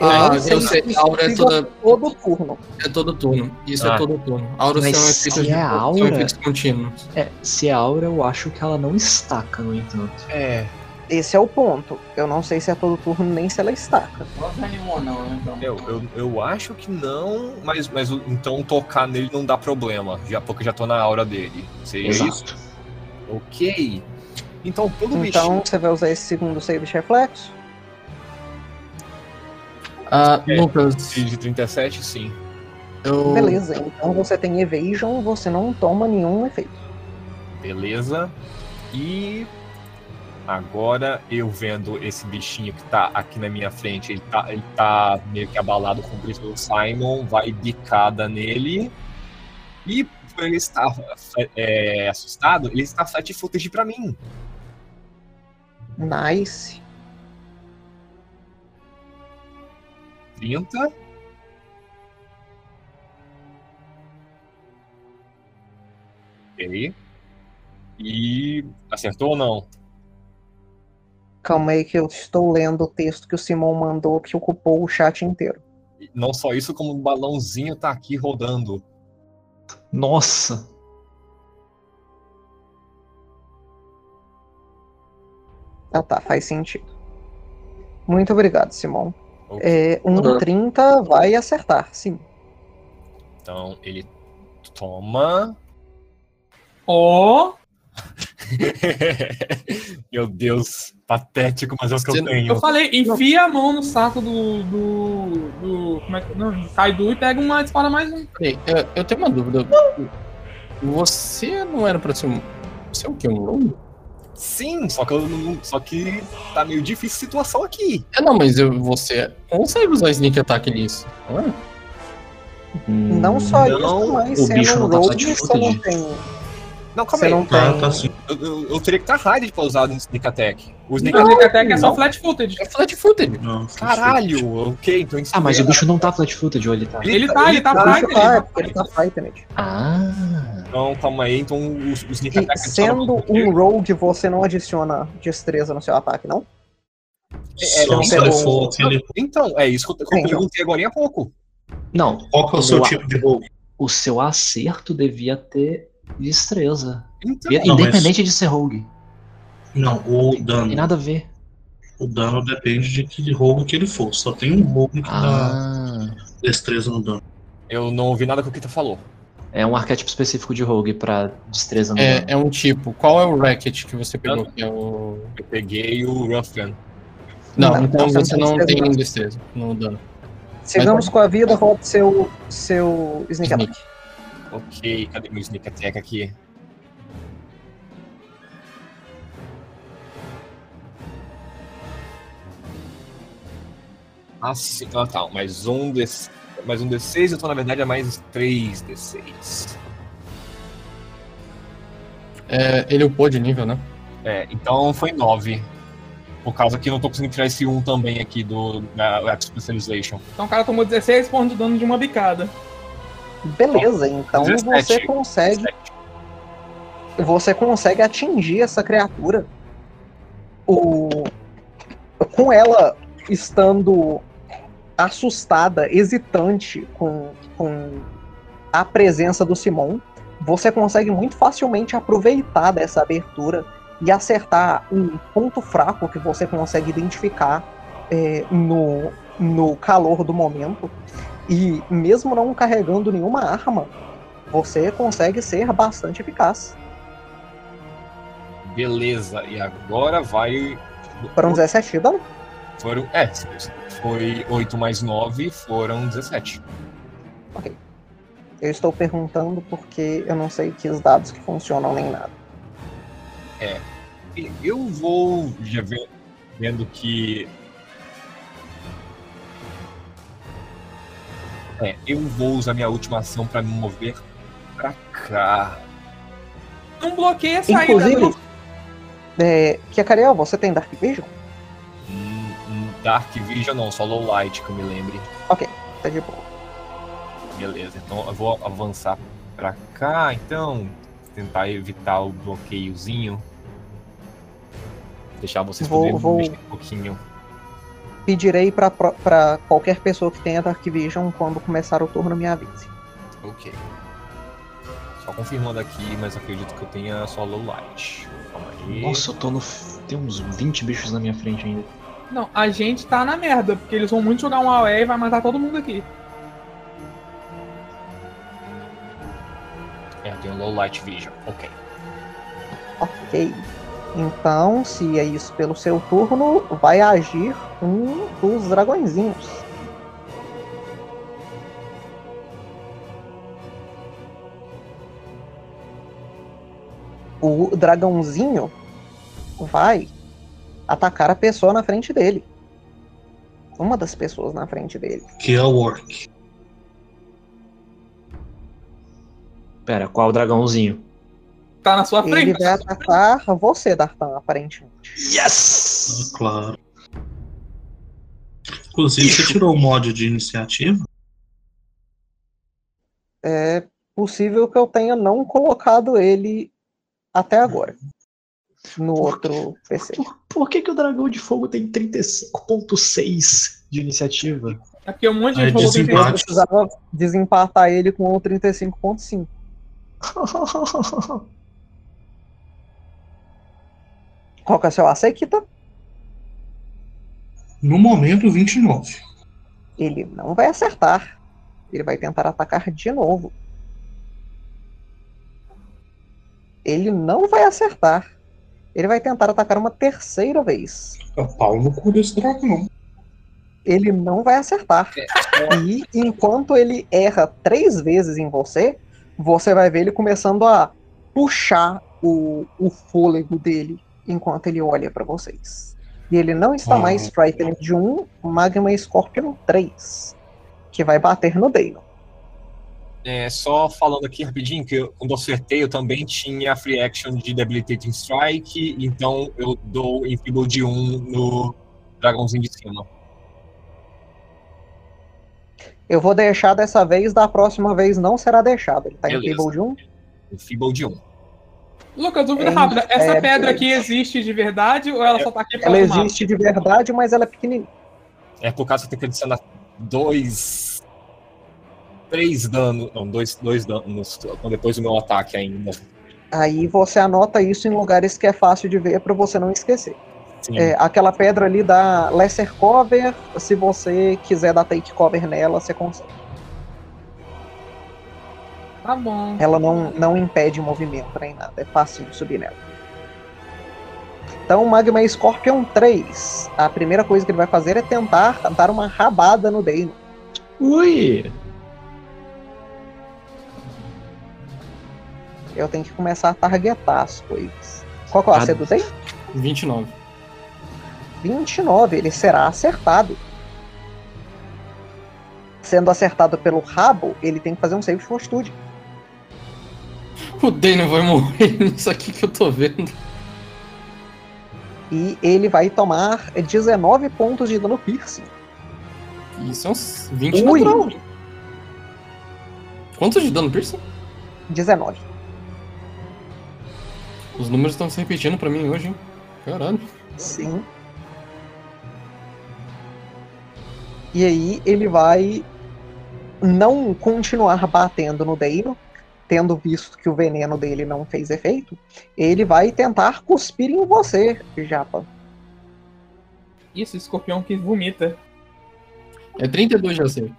Eu Ah, sei eu sei, aura é toda, todo turno. é todo turno. Isso Ah. é todo turno. Auras Mas são se de, é são aura- efeitos contínuos. É, se é aura, eu acho que ela não estaca, no entanto. É, Esse é o ponto. Eu não sei se é todo turno nem se ela estaca. Não desanimou, não? Então. eu, eu, eu acho que não, mas, mas então tocar nele não dá problema, já, porque já tô na aura dele. Seria isso? Exato. Ok. Então, todo Então bichinho. você vai usar esse segundo save de reflexo? Ah, É. Lucas, De 37, sim. eu. Beleza, então você tem evasion, você não toma nenhum efeito. Beleza. E agora eu vendo esse bichinho que tá aqui na minha frente, ele tá, ele tá meio que abalado com o grito do Simon, vai bicada nele. E por ele estar é, assustado, ele está flat footage pra mim. Nice. 30. Ok. E acertou ou não? Calma aí que eu estou lendo o texto que o Simon mandou que ocupou o chat inteiro. Não só isso, como o balãozinho tá aqui rodando. Nossa! Ah tá, faz sentido. Muito obrigado, Simon. Ok. É, um Uhum. 30 vai acertar, sim. Então ele toma. Ó, Meu Deus, patético, mas é o que Você- eu tenho. eu falei, enfia a mão no saco do. do. do como é que. Não, do Kaidu e pega uma espada mais um. Peraí, eu, eu tenho uma dúvida. Você não era pra ser um. Você é o quê? Um lobo? Sim, só que eu não. Só que tá meio difícil a situação aqui. É, não, mas eu, você consegue usar sneak attack nisso, não é? Não só Não, isso, mas o sendo bicho um não tá rogue, flat você não tem. Não, calma Você aí. não Ah, tem. tá sim. eu, eu, eu teria que estar hard pra usar o Sneak Attack. O Sneak Não, Attack até que é só flat footed. é flat footed. Não, Caralho, ok, então Ah, mas o bicho não tá flat footed, ou ele tá? Ele tá, ele tá Deixa eu frightened. falar, é porque ele tá frightened. Ah. Então, calma aí, então o, o Sneak Attack... é sendo um rogue, você não adiciona destreza no seu ataque, não? Só não se ele for. Então, é isso que eu, que eu Então. perguntei agora há pouco. Não, Qual que é o seu tipo de rogue? o seu acerto devia ter destreza. Então, E- Não, mas- Independente de ser rogue. Não, o Tem dano. nada a ver. O dano depende de que rogue que ele for. Só tem um rogue que dá Ah. destreza no dano. eu não ouvi nada que o Kita falou. É um arquétipo específico de rogue pra destreza no É, dano. é um tipo. Qual é o racket que você pegou? Que é o... Eu peguei o Ruffian. Não, Não, então você não não tem tem destreza. no dano. Sigamos com a vida, roube seu, seu Sneak. attack. Ok, cadê meu Sneak Attack aqui? Ah, sim. Ah, tá. Mais um, D... mais um D6, então na verdade é mais 3 D6. É, ele upou de nível, né? É, então foi 9. Por causa que eu não tô conseguindo tirar esse 1 também aqui do da App Specialization. Então o cara tomou 16 pontos de dano de uma bicada. Beleza, então 17. você consegue. Você consegue atingir essa criatura. O... Com ela estando assustada, hesitante com, com a presença do Simon, você consegue muito facilmente aproveitar dessa abertura e acertar um ponto fraco que você consegue identificar é, no, no calor do momento. E mesmo não carregando nenhuma arma, você consegue ser bastante eficaz. Beleza, e agora vai. Foram 17 de dano? Foram. É, foi 8 mais 9, foram 17. Eu estou perguntando porque eu não sei que os dados que funcionam nem nada. E Eu vou já ver- vendo que. É, eu vou usar minha última ação pra me mover pra cá. Não bloqueia a saída. Inclusive, é, Kiakariel, você tem Dark Vision? Hum, hum, Dark Vision não, só Low Light que eu me lembre. Tá de boa. Beleza, então eu vou avançar pra cá, então. Tentar evitar o bloqueiozinho. Deixar vocês Vou- poderem vou- mexer um pouquinho. Pedirei pra, pro- pra qualquer pessoa que tenha Dark Vision quando começar o turno me avise. Ok. Só confirmando aqui, mas acredito que eu tenha só low light. Calma aí. Nossa, eu tô no. Tem uns 20 bichos na minha frente ainda. Não, a gente tá na merda, porque eles vão muito jogar um AOE e vai matar todo mundo aqui. É, eu tenho low light vision. Ok. Ok. Então, se é isso pelo seu turno, vai agir um dos dragõezinhos. O dragãozinho vai atacar a pessoa na frente dele. Uma das pessoas na frente dele. Que é o Orc. Pera, qual dragãozinho? Tá na sua Ele frente. vai atacar você, Dartan, aparentemente. Yes! Ah, claro. Inclusive, você tirou o mod de iniciativa? É possível que eu tenha não colocado ele até agora. No outro PC. Por, por que, que o dragão de fogo tem 35.6 de iniciativa? É porque um monte de Aí gente rolou desempate. 36. Eu precisava desempatar ele com o 35.5. Qual que é o seu AC, Kita? No momento, 29. Ele não vai acertar. Ele vai tentar atacar de novo. Ele não vai acertar. Ele vai tentar atacar uma terceira vez. É o pau no cu desse dragão. Ele não vai acertar. E enquanto ele erra três vezes em você, você vai ver ele começando a puxar o, o fôlego dele enquanto ele olha pra vocês. E ele não está Hum. mais Frightened de 1, Magma Scorpion 3, que vai bater no Dano. É, só falando aqui rapidinho, que eu, quando eu acertei, eu também tinha free action de Debilitating Strike, então eu dou Enfeeble de 1 no dragãozinho de cima. Eu vou deixar dessa vez, da próxima vez não será deixado. Ele tá em Beleza. Feeble de 1? Enfeeble de 1. Lucas, dúvida É, rápida. Essa é, pedra é. aqui existe de verdade ou ela só tá aqui pra Ela arrumar? existe de verdade, mas ela é pequenininha. É por causa que tem que adicionar dois. Três danos. Não, dois, dois danos depois do meu ataque ainda. Aí você anota isso em lugares que é fácil de ver pra você não esquecer. É, aquela pedra ali dá lesser cover. Se você quiser dar take cover nela, você consegue. Tá bom. Ela não, não impede movimento nem nada. É fácil de subir nela. Então, Magma Scorpion 3. A primeira coisa que ele vai fazer é tentar dar uma rabada no Dano. Ui! Eu tenho que começar a targetar as coisas. Qual que é o Ah. AC do Dano? 29. 29. Ele será acertado. Sendo acertado pelo rabo, ele tem que fazer um save de fortitude. O Daniel vai morrer nisso aqui que eu tô vendo. E ele vai tomar 19 pontos de dano piercing. Isso é uns 20 Ui. natural. Quanto de dano piercing? 19. Os números estão se repetindo pra mim hoje, hein? Caralho. Sim. E aí ele vai não continuar batendo no Deino, tendo visto que o veneno dele não fez efeito. Ele vai tentar cuspir em você, Japa. Isso, escorpião que vomita. É 32 de AC.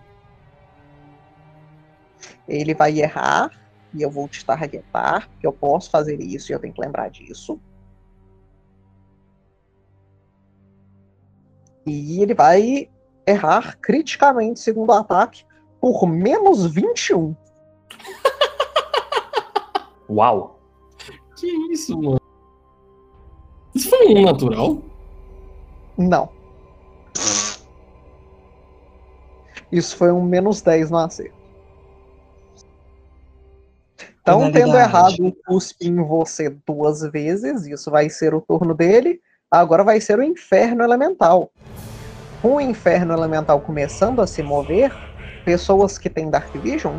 Ele vai errar e eu vou te targetar, porque eu posso fazer isso e eu tenho que lembrar disso. E ele vai errar criticamente segundo ataque por menos 21. Uau! Que isso, mano? Isso foi um natural? Não. Isso foi um menos 10 no acerto. Então, tendo errado o cuspe em você duas vezes, isso vai ser o turno dele. Agora vai ser o Inferno Elemental. Com o Inferno Elemental começando a se mover, pessoas que têm Dark Vision,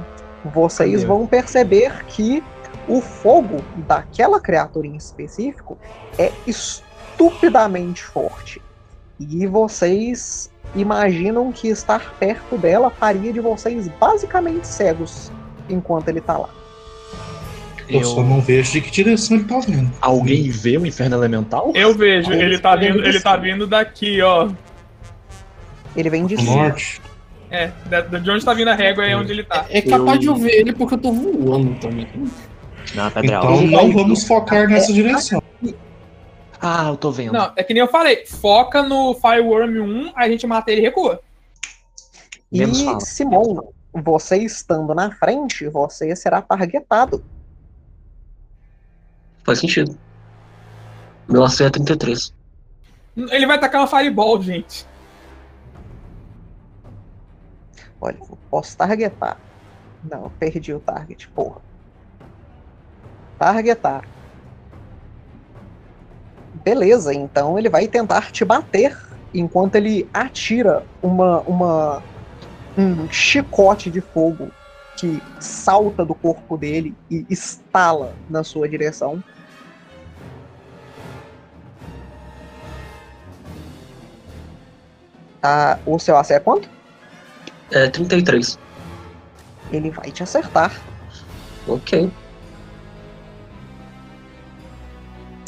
vocês Cadê? vão perceber que o fogo daquela criatura em específico é estupidamente forte. E vocês imaginam que estar perto dela faria de vocês basicamente cegos enquanto ele tá lá. Eu só não vejo de que direção ele tá vindo. Alguém vê o inferno elemental? Eu vejo, Ele ele tá vindo ele tá vindo daqui, ó. Ele vem de cima. norte. É, de onde tá vindo a régua é onde ele tá. É capaz Eu- de eu ver ele porque eu tô voando também. Não, Pedro. Então não vamos focar nessa direção. Ah, eu tô vendo. Não, é que nem eu falei, foca no Fireworm 1, a gente mata ele e recua. Menos E fala. Simon, você estando na frente, você será targetado. Faz sentido. Meu AC é 33. Ele vai tacar uma Fireball, gente. Olha, eu posso targetar. Não, eu perdi o target, porra. Targetar. Beleza, então ele vai tentar te bater enquanto ele atira uma, uma um chicote de fogo que salta do corpo dele e estala na sua direção. Ah, o seu AC é quanto? É 33. Ele vai te acertar. Ok.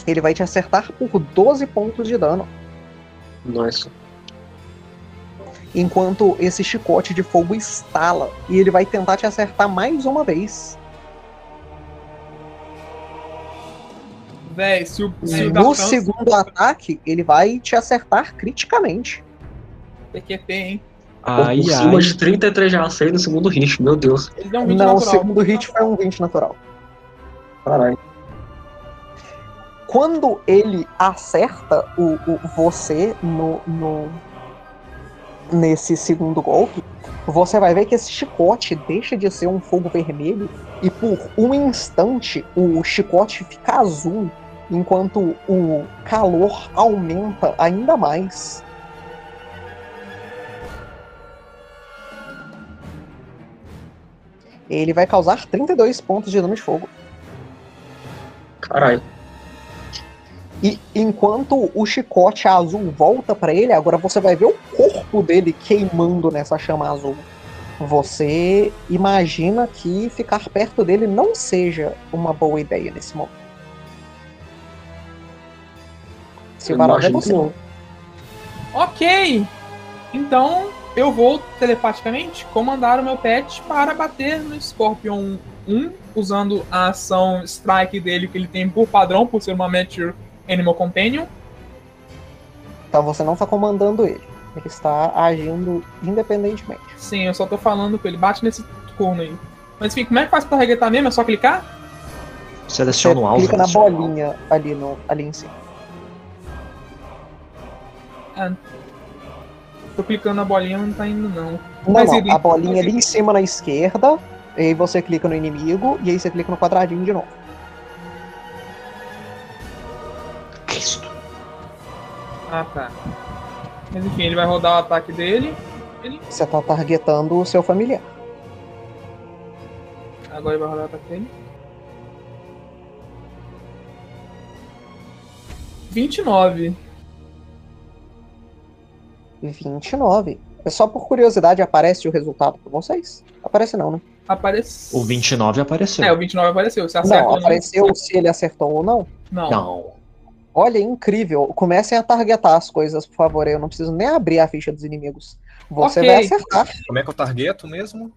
Ele vai te acertar por 12 pontos de dano. Nice. Enquanto esse chicote de fogo estala. E ele vai tentar te acertar mais uma vez. Véi, se o, se o No França segundo ataque, ele vai te acertar criticamente. PQP, hein? Ai, Por cima ai. de 33 de AC no segundo hit, meu Deus. Ele deu um 20 Não, o natural. segundo hit foi um 20 natural. Caralho. Quando ele acerta o, o- você no, no, nesse segundo golpe, você vai ver que esse chicote deixa de ser um fogo vermelho e por um instante o chicote fica azul, enquanto o calor aumenta ainda mais. Ele vai causar 32 pontos de dano de fogo. Caralho. E enquanto o chicote azul volta pra ele, agora você vai ver o corpo dele queimando nessa chama azul. Você imagina que ficar perto dele não seja uma boa ideia nesse momento. Se é você. Ok! Então eu vou telepaticamente comandar o meu pet para bater no Scorpion 1, usando a ação Strike dele que ele tem por padrão, por ser uma Mature Animal Companion. Então você não está comandando ele. Ele está agindo independentemente. Sim, eu só tô falando com ele. Bate nesse corno aí. Mas enfim, como é que faz pra targetar mesmo? É só clicar? Você Seleciona o alvo. clica na alvo. bolinha ali, no, ali em cima. Tô clicando na bolinha, não tá indo não. Não, Mas não. ele- A bolinha ali em cima na esquerda. E aí você clica no inimigo. E aí você clica no quadradinho de novo. Ah, tá. Mas enfim, ele vai rodar o ataque dele. Você tá targetando o seu familiar. Agora ele vai rodar o ataque dele. 29. 29. É só por curiosidade aparece o resultado pra vocês? Aparece não, né? Apareceu. O 29 apareceu. É, o 29 apareceu. Você acerta Não, ou não? apareceu se ele acertou ou não. Não. Não. Olha, incrível. Comecem a targetar as coisas, por favor. Eu não preciso nem abrir a ficha dos inimigos. Você Ok. vai acertar. Como é que eu targeto mesmo?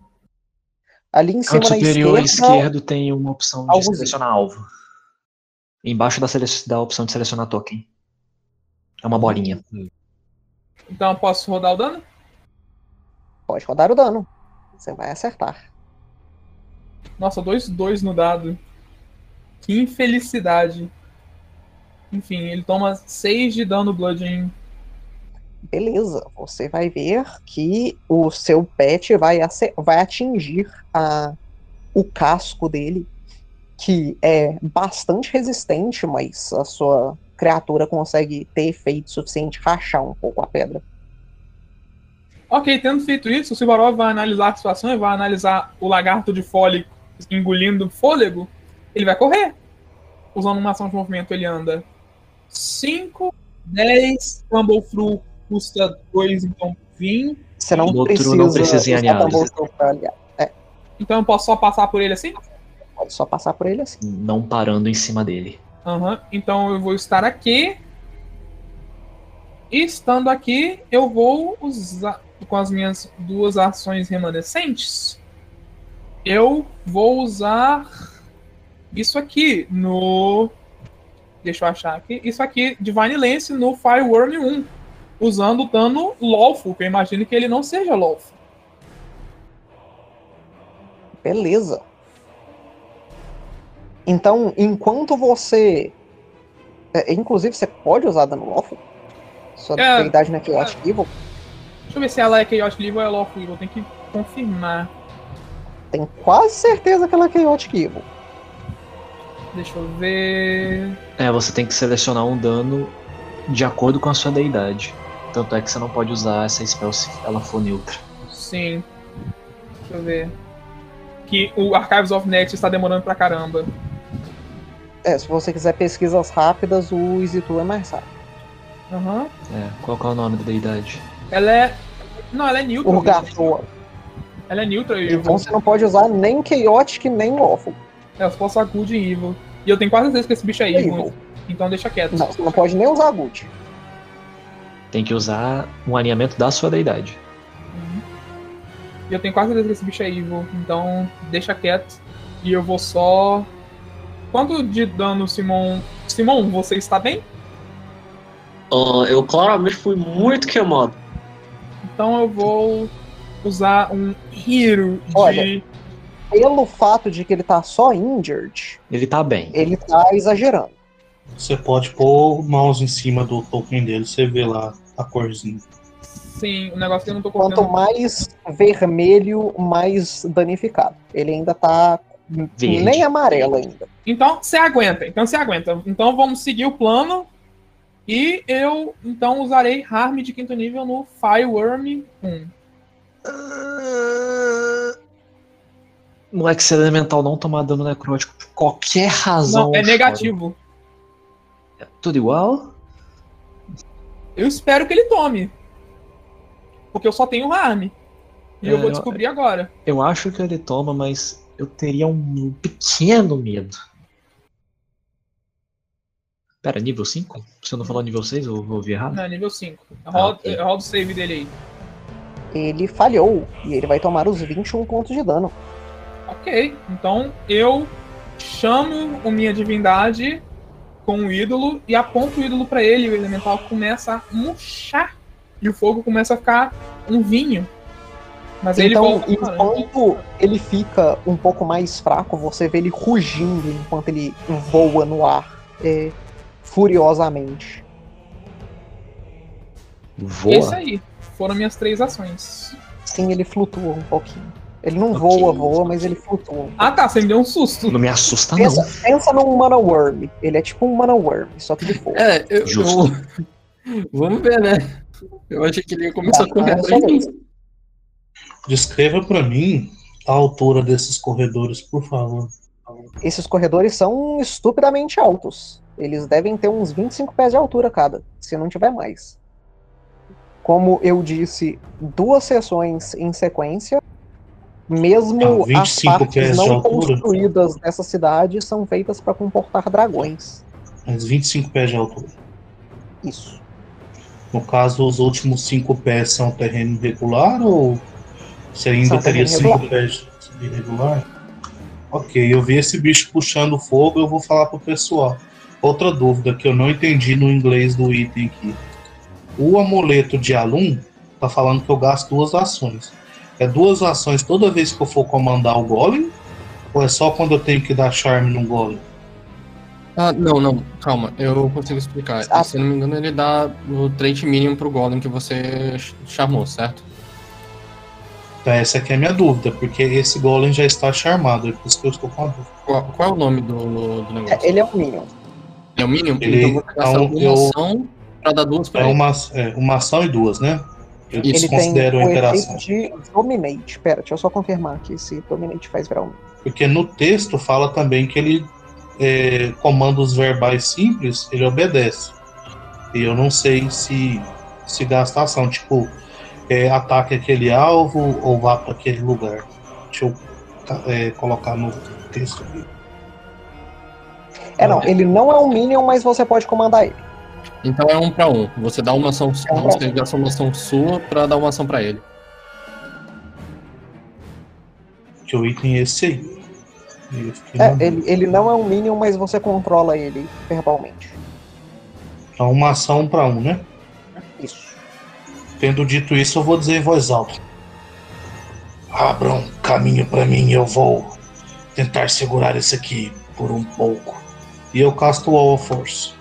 Ali em cima Canto na superior esquerda. esquerdo tem uma opção de selecionar alvo. Embaixo da, sele- da opção de selecionar token. É uma bolinha. Então eu posso rodar o dano? Pode rodar o dano. Você vai acertar. Nossa, dois dois no dado. Que infelicidade. Enfim, ele toma 6 de dano bludgeoning. Beleza. Você vai ver que o seu pet vai, vai atingir a, o casco dele, que é bastante resistente, mas a sua criatura consegue ter efeito suficiente rachar um pouco a pedra. Ok, tendo feito isso, o Silvarov vai analisar a situação e vai analisar o lagarto de fole engolindo fôlego. Ele vai correr. Usando uma ação de movimento, ele anda 5, 10, Tumble Through custa 2, então 20. Você não outro precisa, não precisa em pra aliar. Então eu posso só passar por ele assim? Pode só passar por ele assim. Não parando em cima dele. Aham. Então eu vou estar aqui. E estando aqui, eu vou usar com as minhas duas ações remanescentes. Eu vou usar isso aqui no. Deixa eu achar aqui. Isso aqui, Divine Lance no Fireworm 1. Usando o dano lawful, que eu imagino que ele não seja lawful. Beleza. Então, enquanto você. é, inclusive, você pode usar dano lawful? Sua É, habilidade não é Chaotic Evil? Deixa eu ver se ela é Chaotic Evil ou é lawful evil. Tem que confirmar. Tenho quase certeza que ela é Chaotic Evil. Deixa eu ver. É, você tem que selecionar um dano de acordo com a sua deidade. Tanto é que você não pode usar essa spell se ela for neutra. Sim. Deixa eu ver. Que o Archives of Net está demorando pra caramba. É, se você quiser pesquisas rápidas, o EasyTool é mais rápido. Aham. É, qual que é o nome da deidade? Ela é. Não, ela é neutral. Urgator. Ela é neutral evil. Então você não pode usar nem Chaotic nem Lawful. É, eu só posso usar Good e Evil. E eu tenho quase certeza que esse bicho é evil. Evil. Então deixa quieto. Não, você não pode nem usar Good. Tem que usar um alinhamento da sua deidade. Uhum. E eu tenho quase certeza que esse bicho é evil. Então deixa quieto. E eu vou só. Quanto de dano, Simon? Simon, você está bem? Ah, eu claramente fui muito queimado. Então eu vou usar um Hero de. Olha. Pelo fato de que ele tá só injured, Ele tá bem. ele tá exagerando. Você pode pôr o mouse em cima do token dele, você vê lá a corzinha. Sim, o negócio que eu não tô Quanto mais vermelho, mais danificado. Ele ainda tá Verde. nem amarelo ainda. Então, você aguenta. Então, você aguenta. Então, vamos seguir o plano. E eu, então, usarei Harm de quinto nível no Fireworm 1. No X Elemental não tomar dano necrótico por qualquer razão. Não, é negativo. É tudo igual? Eu espero que ele tome. Porque eu só tenho Harm. E eu É, vou eu- descobrir agora. Eu acho que ele toma, mas eu teria um pequeno medo. Pera, nível 5? Você não falou nível 6? Eu ouvi errado? Não, é nível 5. Roda, ok. roda o save dele aí. Ele falhou e ele vai tomar os 21 pontos de dano. Ok, então eu chamo a minha divindade com o ídolo e aponto o ídolo pra ele e o elemental começa a murchar e o fogo começa a ficar um vinho. Mas ele então, volta a laranja. enquanto ele fica um pouco mais fraco, você vê ele rugindo enquanto ele voa no ar é, furiosamente. Voa? Isso aí. Foram minhas três ações. Sim, ele flutua um pouquinho. Ele não Ok. voa, voa, mas ele flutua. um Ah tá, você me deu um susto. Não me assusta, Pensa, não. pensa num Mana Worm. Ele é tipo um Mana Worm, só que de fogo. É, eu, Justo. eu- Vamos ver, né? Eu achei que ele ia começar a Tá, correr é atrás de mim. Descreva pra mim a altura desses corredores, por favor. Esses corredores são estupidamente altos. Eles devem ter uns 25 pés de altura cada, se não tiver mais. Como eu disse, duas sessões em sequência, mesmo Ah, 25 as partes de não construídas dessa cidade são feitas para comportar dragões. Mas 25 pés de altura. Isso. No caso, os últimos 5 pés são terreno irregular ou você ainda São teria terreno 5 pés de irregular? Ok, eu vi esse bicho puxando fogo, eu vou falar pro pessoal. Outra dúvida que eu não entendi no inglês do item aqui. O amuleto de Alum tá falando que eu gasto duas ações. É duas ações toda vez que eu for comandar o Golem? Ou é só quando eu tenho que dar charme no Golem? Ah, não, não, calma, eu consigo explicar. Ah. Se eu não me engano, ele dá o trait mínimo pro Golem que você ch- chamou, certo? Então, essa aqui é a minha dúvida, porque esse Golem já está charmado, é por isso que eu estou com a dúvida. Qual, qual é o nome do, do negócio? É, ele é um Minion. É o mínimo? Ele- então você gasta então, uma eu- ação pra dar duas pra É ele. uma, é uma ação e duas, né? Isso. Ele tem desconsidero a o interação. de Dominate. Pera, deixa eu só confirmar aqui se Dominate faz um. Porque no texto fala também que ele, é, comandos verbais simples, ele obedece. E eu não sei se, se gasta ação, tipo, é, ataque aquele alvo ou vá para aquele lugar. Deixa eu ca- é, colocar no texto aqui. É, não, ele não é um Minion, mas você pode comandar ele. Então é um pra um. Você dá uma ação sua, É um pra você gasta uma ação sua pra dar uma ação pra ele. Que o item é esse aí. É, ele, ele não é um Minion, mas você controla ele verbalmente. Então, uma ação para um, né? Isso. Tendo dito isso, eu vou dizer em voz alta: Abram caminho para mim, eu vou tentar segurar esse aqui por um pouco. E eu casto o Wall of Force.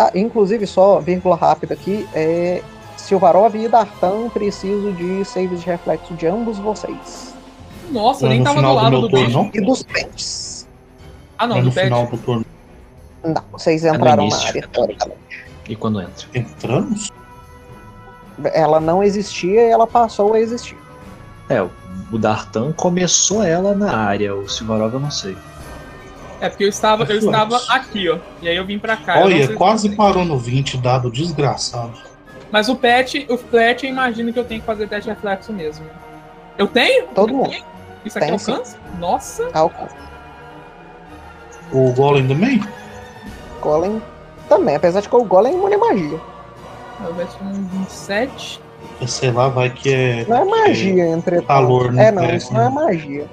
Ah, inclusive, só vírgula rápida aqui, é. Silvarov e Dartan preciso de saves de reflexo de ambos vocês. Nossa, eu é nem no tava do final do lado meu do turno? E dos pets. Ah, não, é do no pet. final do turno. Não, vocês no entraram na início. área, teoricamente. E quando entra? Entramos? Ela não existia e ela passou a existir. É, o Dartan começou ela na área, o Silvarov eu não sei. É porque eu estava, eu estava aqui, ó. E aí eu vim pra cá. eu Olha, quase parou no 20, dado desgraçado. Mas o pet, o pet, eu imagino que eu tenho que fazer teste de reflexo mesmo. Eu tenho? Todo mundo. Isso aqui Tem, sim. alcança? Nossa. Alcança. O Golem também? Golem também, apesar de que o Golem é imune à magia. Eu vejo um 27. Sei lá, vai que é. Não é magia, entretanto. calor, né? É, não, É, isso não é magia.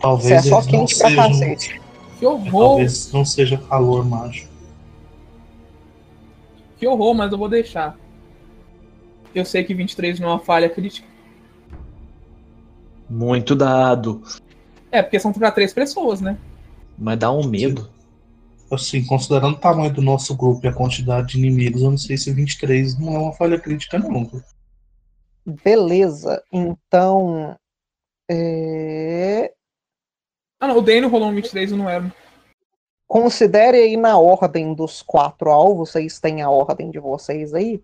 Talvez é só quente pra sejam. cacete. Que horror. Talvez não seja calor mágico. Que horror, mas eu vou deixar. Eu sei que 23 não é uma falha crítica. Muito dado. É, porque são pra três pessoas, né? Mas dá um medo. assim, considerando o tamanho do nosso grupo e a quantidade de inimigos, eu não sei se 23 não é uma falha crítica, não. Beleza. Então. É... Ah, não, o Dano rolou um 23 e não era. Considere aí na ordem dos quatro alvos, vocês têm a ordem de vocês aí.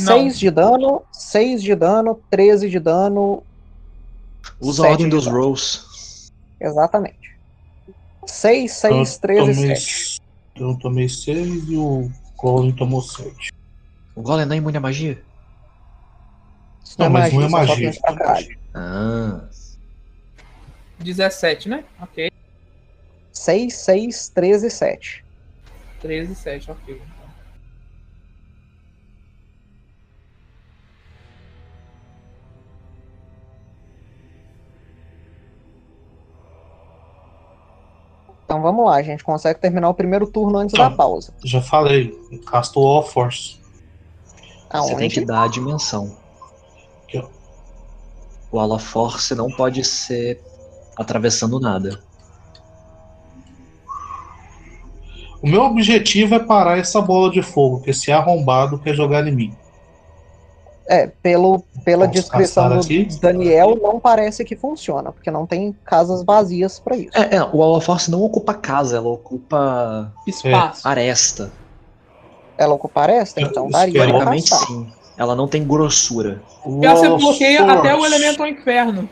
Não. 6 de dano, 6 de dano, 13 de dano. Usa a ordem de dos dano. rolls. Exatamente. 6, 6, Eu 13 e tomei- 7. Eu tomei 6 e o Colin tomou 7. O golem não é imune à magia? Não, mas não é só magia. tem pra caralho. Ah. 17, né? Ok. 6, 6, 13 e 7. 13 e 7, ok. Então vamos lá, a gente consegue terminar o primeiro turno antes Tá. da pausa. Já falei, casto All Force. Você tem que Aonde? dar a dimensão. Aqui, ó. O Ala Force não pode ser atravessando nada. O meu objetivo é parar essa bola de fogo, que esse arrombado quer jogar em mim. É, pelo, pela Vamos descrição do aqui. Daniel, não parece que funciona, porque não tem casas vazias pra isso. É, é, o Ala Force não ocupa casa, ela ocupa Espaço. aresta. Ela ocupa aresta, então daria que é pra Teoricamente sim. Ela não tem grossura. E ela você bloqueia até o elemento ao inferno.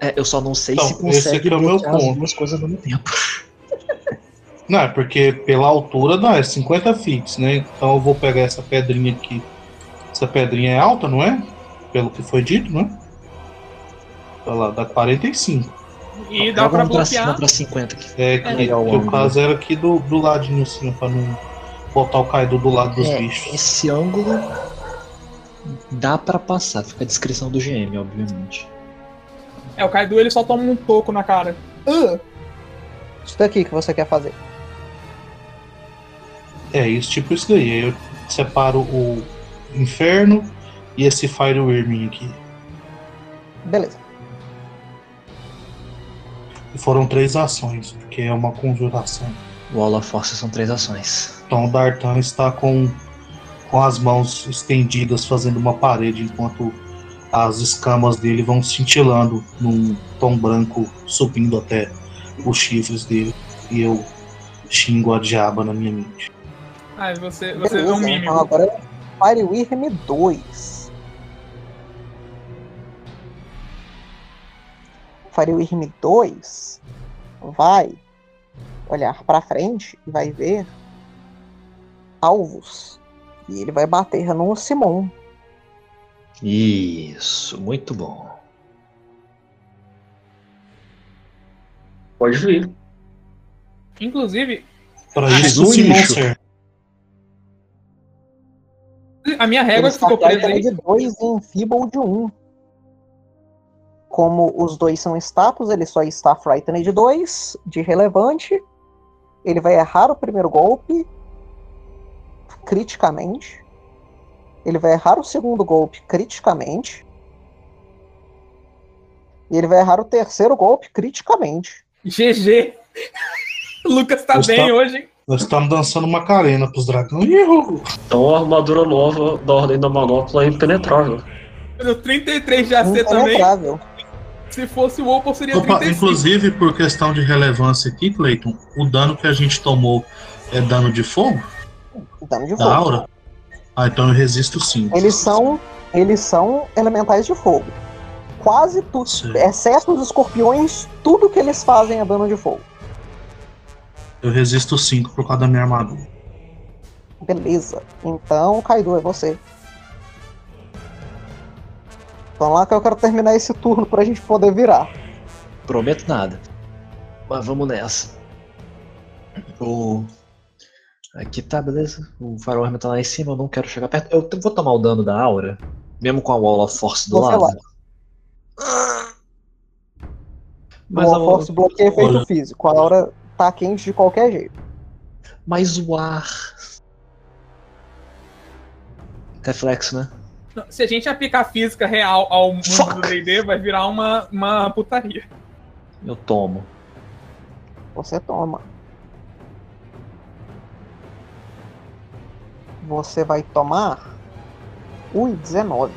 É, eu só não sei Então, se esse consegue aqui é o meu bloquear as ponto. duas coisas ao mesmo tempo. Não, é porque pela altura dá, é 50 feet, né? Então eu vou pegar essa pedrinha aqui. Essa pedrinha é alta, não é? Pelo que foi dito, né? Olha lá, dá 45. E dá pra um pra cima bloquear. pra 50 aqui. É que, legal, que o caso era aqui do, do ladinho assim, pra não botar o Kaido do lado dos É, bichos. Esse ângulo dá pra passar, fica a descrição do GM, obviamente. É, o Kaido ele só toma um toco na cara. Ah, Isso daqui que você quer fazer. É, isso, tipo isso daí. Aí eu separo o inferno e esse Fire Wyrming aqui. Beleza. E foram três ações, porque é uma conjuração. O Ala Force são três ações. Então o Dartan está com, com as mãos estendidas fazendo uma parede enquanto as escamas dele vão cintilando num tom branco subindo até os chifres dele. E eu xingo a diaba na minha mente. Ai, você, você vê Beleza, um então agora é Fire Wyrm 2. Fire Wyrm 2 vai olhar pra frente e vai ver alvos. E ele vai bater no Simon. Isso, muito bom. Pode vir. Inclusive, Para isso um lixo. a minha régua que está ficou presa aí. de 2 e Enfeeble de 1. Um. Como os dois são status, ele só está Frightened de 2, de relevante. Ele vai errar o primeiro golpe criticamente. Ele vai errar o segundo golpe criticamente. E ele vai errar o terceiro golpe criticamente. GG. O Lucas tá bem hoje. hein? Nós estamos dançando Macarena pros dragões. Então a armadura nova da Ordem da Manopla é impenetrável. No 33 de AC também. Se fosse o Opal, seria Opa, 35. inclusive, por questão de relevância aqui, Cleiton, o dano que a gente tomou é dano de fogo? Dano de Da fogo. aura? Ah, então eu resisto sim. Eles são, eles são elementais de fogo. Quase tudo, exceto os escorpiões, tudo que eles fazem é dano de fogo. Eu resisto 5 por causa da minha armadura. Beleza. Então, Kaido, é você. Vamos lá que eu quero terminar esse turno pra gente poder virar. Prometo nada. Mas vamos nessa. O. Aqui tá, beleza. O Fireworm tá lá em cima, eu não quero chegar perto. Eu vou tomar o dano da aura, mesmo com a Wall of Force do lado. Mas, o a- Force bloqueia efeito Olha. físico. A hora tá quente de qualquer jeito. mas o ar. Reflexo, né? Não, Se a gente aplicar física real ao mundo Fuck. do D&D, vai virar uma, uma putaria. Eu tomo. Você toma. Você vai tomar. Ui, 19.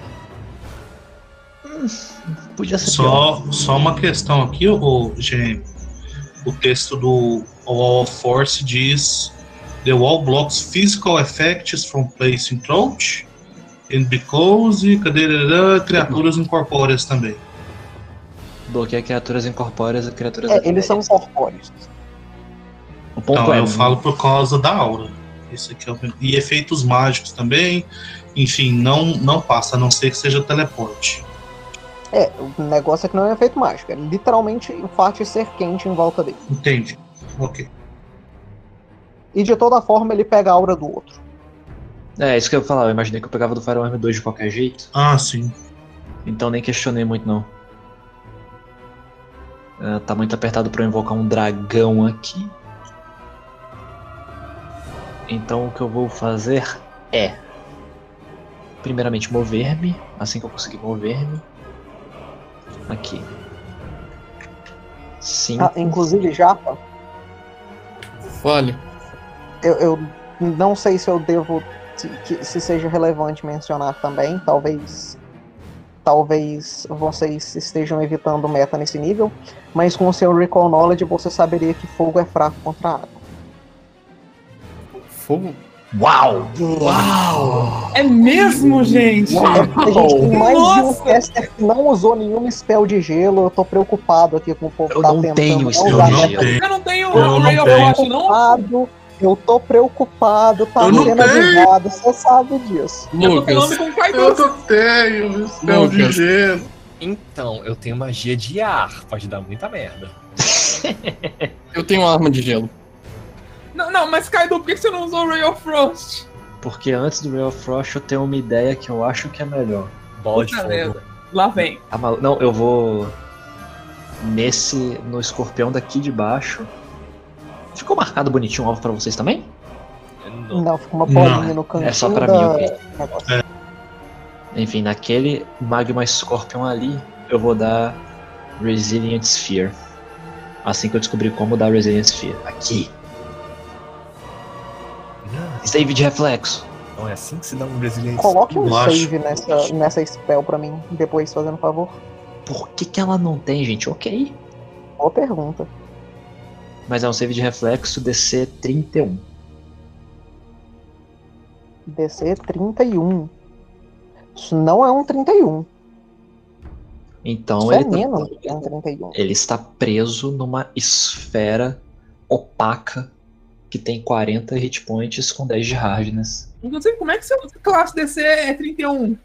Podia ser pior. Só, só uma questão aqui, o GM. O texto do Wall of Force diz: The wall blocks physical effects from placing throat and because cadê criaturas incorpóreas também. Bloqueia criaturas incorpóreas e criaturas É, eles são corpóreos. O ponto Então, é, eu falo por causa da aura. Isso aqui é o... E efeitos mágicos também. Enfim, não, não passa, a não ser que seja teleporte. É, o negócio é que não é efeito mágico. É literalmente o fato de ser quente em volta dele. Entendi. Ok. E de toda forma ele pega a aura do outro. É, isso que eu ia falar. Eu imaginei que eu pegava do Firearm 2 de qualquer jeito. Ah, sim. Então nem questionei muito, não. Ah, tá muito apertado pra eu invocar um dragão aqui. Então o que eu vou fazer é. Primeiramente mover-me. Assim que eu conseguir mover-me. Aqui. Sim. Ah, inclusive, Japa, Fale. eu, eu não sei se eu devo. Se, que- se seja relevante mencionar também. Talvez. Talvez vocês estejam evitando meta nesse nível. Mas com o seu Recall Knowledge você saberia que fogo é fraco contra água. Fogo? Uau! É mesmo, gente? Porque a gente tem mais de um Nossa! caster que não usou nenhum spell de gelo. Eu tô preocupado aqui com o povo Eu tá não tentando tenho não spell usar de gelo. tenho. Eu não tenho Eu o não Ray of tenho. Frost, não? preocupado. Eu tô preocupado, tá Eu não sendo tenho. avisado, você sabe disso. Eu tô falando Lucas, com o Kaido. não tenho spell de gelo. Então, eu tenho magia de ar, pode dar muita merda. eu tenho uma arma de gelo. Não, não, mas Kaido, por que você não usou o Ray of Frost? Porque antes do Real Frost eu tenho uma ideia que eu acho que é melhor. Bola de fogo. merda. Lá vem. Ah, Não, eu vou. Nesse. No escorpião daqui de baixo. Ficou marcado bonitinho o alvo pra vocês também? Não. Não, fica uma Não, bolinha no cantinho é só pra da... mim, ok. negócio. Enfim, naquele Magma Scorpion ali, eu vou dar Resilient Sphere. Assim que eu descobrir como dar Resilient Sphere. Aqui. Save de reflexo. não é assim que se dá um brasileiro. Coloque um save nessa, nessa spell pra mim, depois, fazendo favor. Por que, que ela não tem, gente? Ok. Boa pergunta. Mas é um save de reflexo DC 31. DC 31. Isso não é um 31. Então Isso é ele, tá- menos do que um 31. ele está preso numa esfera opaca que tem 40 hit points com 10 de hardness. Inclusive, como é que seu classe DC é 31?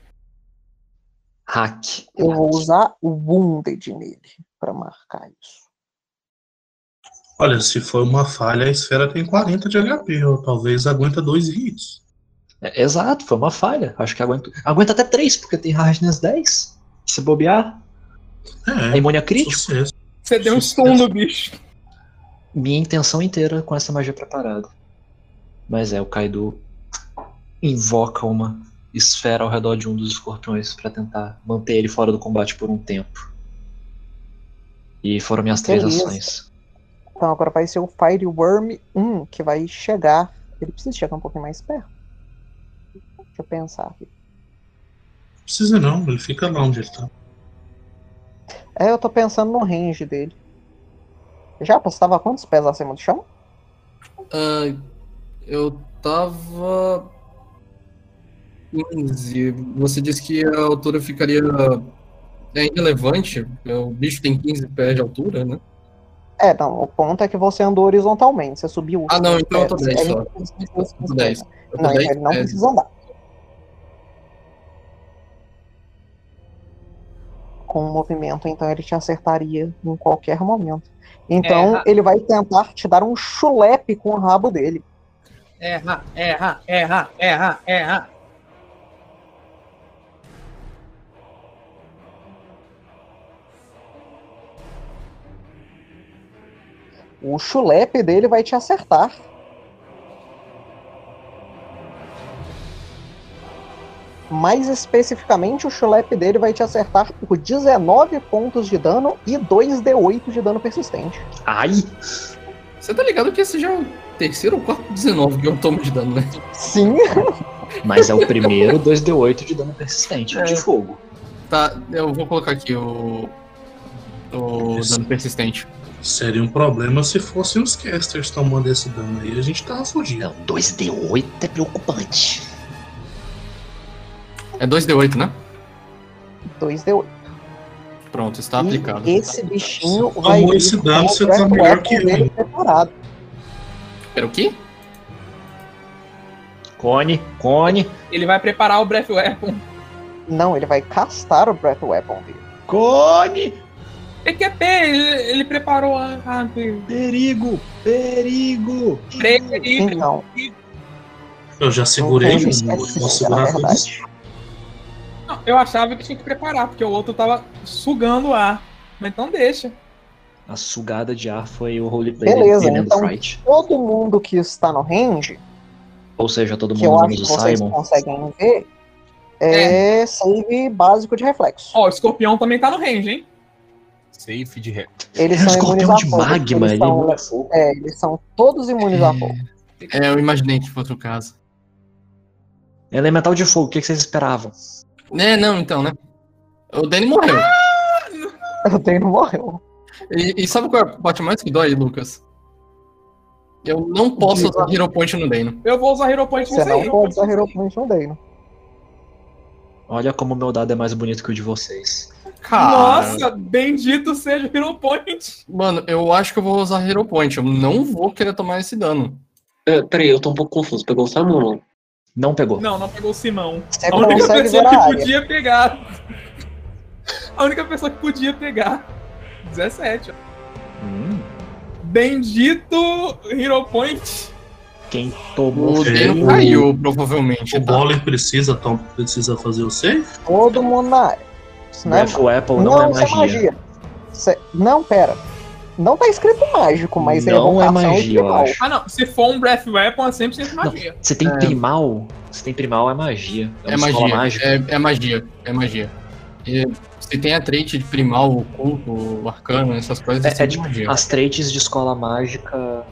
Hack. Eu vou usar o Wounded nele pra marcar isso. Olha, se for uma falha, a esfera tem 40 de HP, ou talvez aguenta dois hits. É, exato, foi uma falha. Acho que aguenta. Aguenta até 3, porque tem hardness 10. Se bobear, é É, imune a crítico. sucesso. Você deu um stun no bicho. Minha intenção inteira com essa magia preparada. Mas é, o Kaido invoca uma esfera ao redor de um dos escorpiões pra tentar manter ele fora do combate por um tempo. E foram minhas três ações. Então agora vai ser o Fire Worm 1, que vai chegar. Ele precisa chegar um pouquinho mais perto. Deixa eu pensar aqui. Não precisa não, ele fica lá onde ele tá. É, eu tô pensando no range dele. Já postava quantos pés acima do chão? Ah, eu tava. 15. Você disse que a altura ficaria. É irrelevante. O bicho tem 15 pés de altura, né? É, não, o ponto é que você andou horizontalmente, você subiu. Ah, não, então eu tô pés. 10 Ele só. não precisa- Eu tô 10. Eu tô Não, 10 ele não precisa andar. Com o movimento, então ele te acertaria em qualquer momento. Então ele vai tentar te dar um chulepe com o rabo dele. Erra, erra, erra, erra, erra. O chulepe dele vai te acertar. Mais especificamente, o chulepe dele vai te acertar por 19 pontos de dano e 2d8 de dano persistente. Ai! Você tá ligado que esse já é o terceiro ou quarto 19 que eu tomo de dano, né? Sim, Mas é o primeiro 2d8 de dano persistente É. de fogo. Tá, eu vou colocar aqui o. O Isso. dano persistente. Seria um problema se fossem os casters tomando esse dano aí. A gente tava fugindo. Não, 2d8 é preocupante. É 2d8, né? 2d8. Pronto, está aplicado. E esse bichinho Tomou vai vir esse com dano, o você tá melhor que eu, preparado. Era o quê? Cone, cone, Ele vai preparar o Breath Weapon. Não, ele vai castar o Breath Weapon dele. cone! PQP, ele, ele preparou a. a Perigo, perigo! perigo. Então, Eu já segurei Não, um, é vou sim, segurar todos. Não, eu achava que tinha que preparar, porque o outro tava sugando o ar. Mas então deixa. A sugada de ar foi o roleplay Beleza, dele então- Fright. todo mundo que está no range, Ou seja, todo que eu mundo acho que menos o Simon. conseguem ver, é, save básico de reflexo. Ó, o escorpião também tá no range, hein? Safe de ré. Eles É um são imunes escorpião a de fogo. magma, eles, ele são, é é, eles são todos imunes a fogo. É, eu imaginei que fosse o caso. Elemental de fogo, o que que vocês esperavam? É, não, então, né? O Danny morreu. O Dano morreu. E, e sabe qual é a parte mais que dói, Lucas? Eu não posso usar Hero Point no Dano. Eu vou usar Hero Point Você nesse não aí. pode usar Hero Point no Dano. Olha como meu dado é mais bonito que o de vocês. Cara, Nossa, bendito seja o Hero Point. mano, eu acho que eu vou usar Hero Point. Eu não vou querer tomar esse dano. É, peraí, eu tô um pouco confuso. Pegou o Simon ou não? Não pegou. Não, não pegou o Simão. Você A única pessoa que área. podia pegar. A única pessoa que podia pegar. 17. ó. Hum, Bendito Hero Point. quem tomou O É, Dano o- caiu, provavelmente. O tá? Boller precisa, Tom, precisa fazer o save? Todo mundo na área. Isso não é Breath Weapon Não, não, é isso é magia. magia. Cê- Não, pera. Não tá escrito mágico, mas Não é evocação magia, eu acho. Ah, não. Se for um Breath Weapon, é 100% magia. Você tem É. primal? Você tem primal é magia. É, É uma escola magia. mágica. É, é magia. É magia. E se tem a trait de primal, oculto, o arcano, essas coisas, É, é, é tipo, magia. as traits de escola mágica,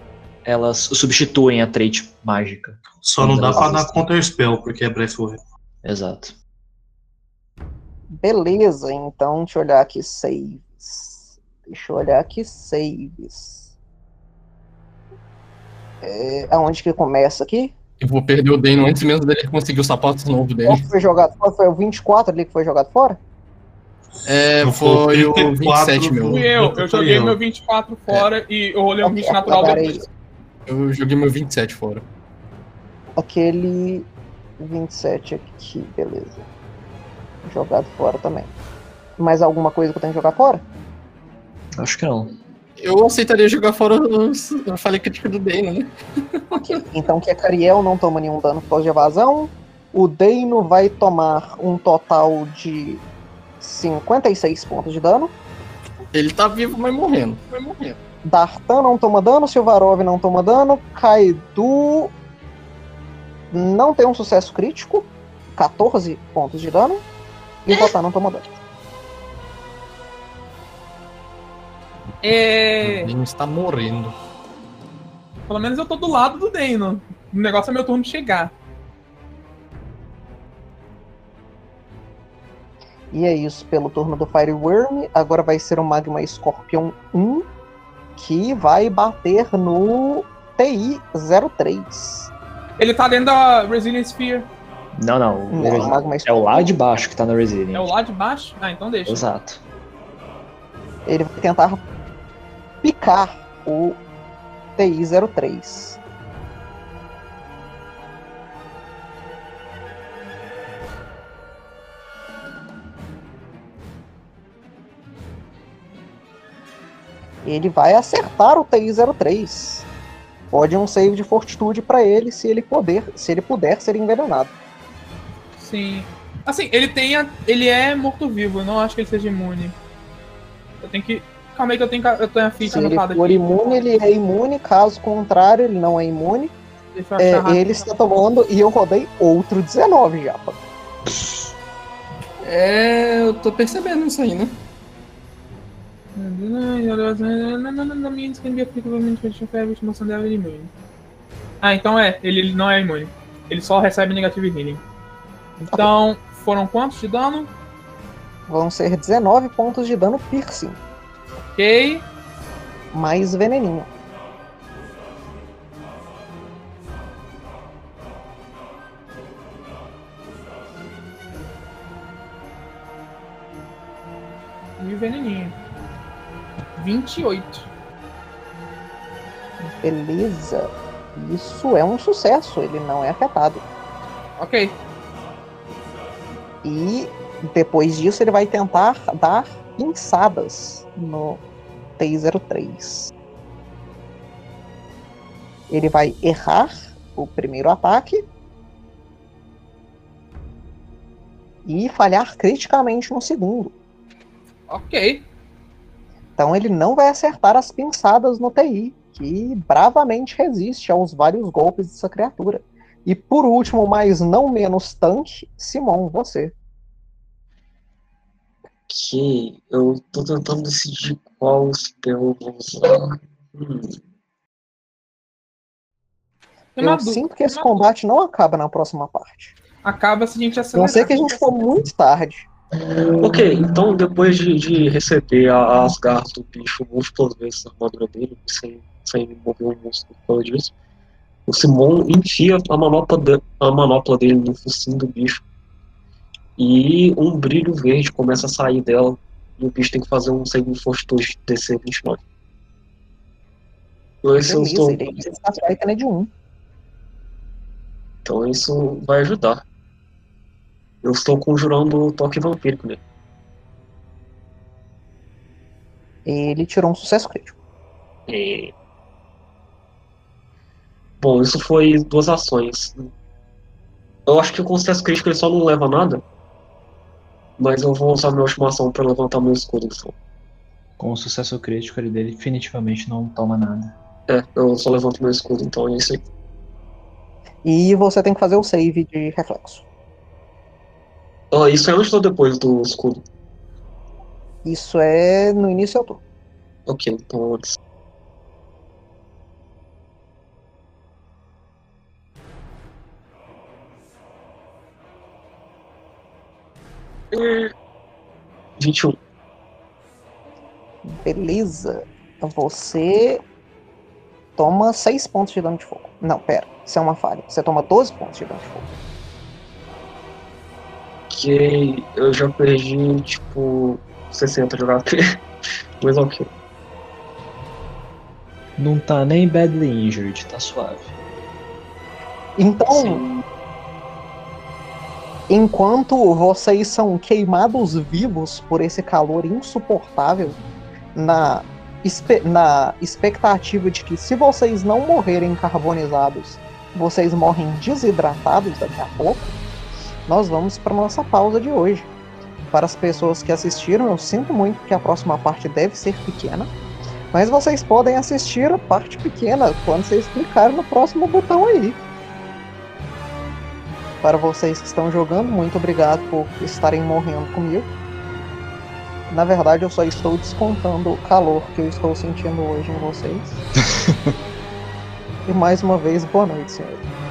elas substituem a trait mágica. Só não dá pra dar counter spell, porque é Breath Weapon. Exato. Beleza, então deixa eu olhar aqui saves. Deixa eu olhar aqui saves. É, aonde que começa aqui? Eu vou perder o Dano antes mesmo dele conseguir os sapatos novos Qual dele. que foi jogado fora? Foi o 24 ali que foi jogado fora? É, foi o 34 27, meu. Fui eu. Eu joguei eu. meu 24 fora e eu rolei um 20 Ok, natural depois. Eu joguei meu 27 fora. Aquele 27 aqui, beleza. Jogado fora também. Mais alguma coisa que eu tenho que jogar fora? Acho que não. Eu aceitaria jogar fora os. Eu falei crítica do Dano, né? Ok, então que a Cariel não toma nenhum dano por causa de evasão. O Deino vai tomar um total de 56 pontos de dano. Ele tá vivo, mas morrendo. Vai morrendo. Dartan não toma dano, Silvarov não toma dano, Kaidu não tem um sucesso crítico, 14 pontos de dano, e Votar não toma dano. É. O Dano está morrendo. Pelo menos eu tô do lado do Dano. O negócio é meu turno de chegar. E é isso pelo turno do Fireworm. Agora vai ser o Magma Scorpion 1, que vai bater no TI-03. Ele tá dentro da Resilient Sphere. Não, não. Não, o Magma é o lá de baixo que tá na Resilient. É o lá de baixo? Ah, então deixa. Exato. Ele vai tentar picar o TI-03. Ele vai acertar o TI-03. Pode um save de fortitude pra ele se ele poder, se ele puder ser envenenado. Sim. Assim, ele tem. A... Ele é morto-vivo, eu não acho que ele seja imune. Eu tenho que. Calma aí que eu tenho, eu tenho a ficha Se ele anotada for aqui. imune, ele é imune. Caso contrário, ele não é imune. É, ele está tomando e eu rodei outro 19 já. pô. É, eu tô percebendo isso aí, né? Ah, então é, ele, ele não é imune. Ele só recebe negativo healing. Então, foram quantos de dano? Vão ser 19 pontos de dano piercing, Ok. mais veneninho. E veneninho. 28. Beleza. Isso é um sucesso, ele não é afetado. Ok. E depois disso ele vai tentar dar pinçadas no T-03. Ele vai errar o primeiro ataque e falhar criticamente no segundo. Ok. Então ele não vai acertar as pinçadas no TI, que bravamente resiste aos vários golpes dessa criatura. E por último, mas não menos tanque, Simon, você. Que eu tô tentando decidir qual spell eu vou usar. Hum, Eu dúvida. sinto que esse combate não acaba na próxima parte. Acaba se a gente acelerar. não ser que a gente for muito tarde. Ok, então depois de, de receber a- as garras do bicho múltiplas vezes na armadura dele, sem, sem mover o músculo por causa disso, o Simon enfia a manopla, de- a manopla dele no focinho do bicho e um brilho verde começa a sair dela e o bicho tem que fazer um saving fortitude DC 29. Então, esse eu Beleza, estou, Frightened de 1. então isso vai ajudar. Eu estou conjurando o toque vampírico nele. Ele tirou um sucesso crítico. É. Bom, isso foi duas ações. Eu acho que com o sucesso crítico ele só não leva nada. Mas eu vou usar minha última ação pra levantar meu escudo. Então. Com o sucesso crítico, ele definitivamente não toma nada. É, eu só levanto meu escudo, então é isso aí. E você tem que fazer o save de reflexo. Ah, isso é antes ou depois do escudo? Isso é no início do turno. Ok, então antes. 21. Beleza. Você toma 6 pontos de dano de fogo. Não, pera. Isso é uma falha. Você toma 12 pontos de dano de fogo. Que eu já perdi, tipo, 60 de HP. Mas ok. Não tá nem badly injured, tá suave. Então, enquanto vocês são queimados vivos por esse calor insuportável, na, na expectativa de que se vocês não morrerem carbonizados, vocês morrem desidratados daqui a pouco, nós vamos para nossa pausa de hoje. Para as pessoas que assistiram, eu sinto muito que a próxima parte deve ser pequena, mas vocês podem assistir a parte pequena quando vocês clicarem no próximo botão aí. Para vocês que estão jogando, muito obrigado por estarem morrendo comigo. Na verdade, eu só estou descontando o calor que eu estou sentindo hoje em vocês. e mais uma vez, boa noite, senhor.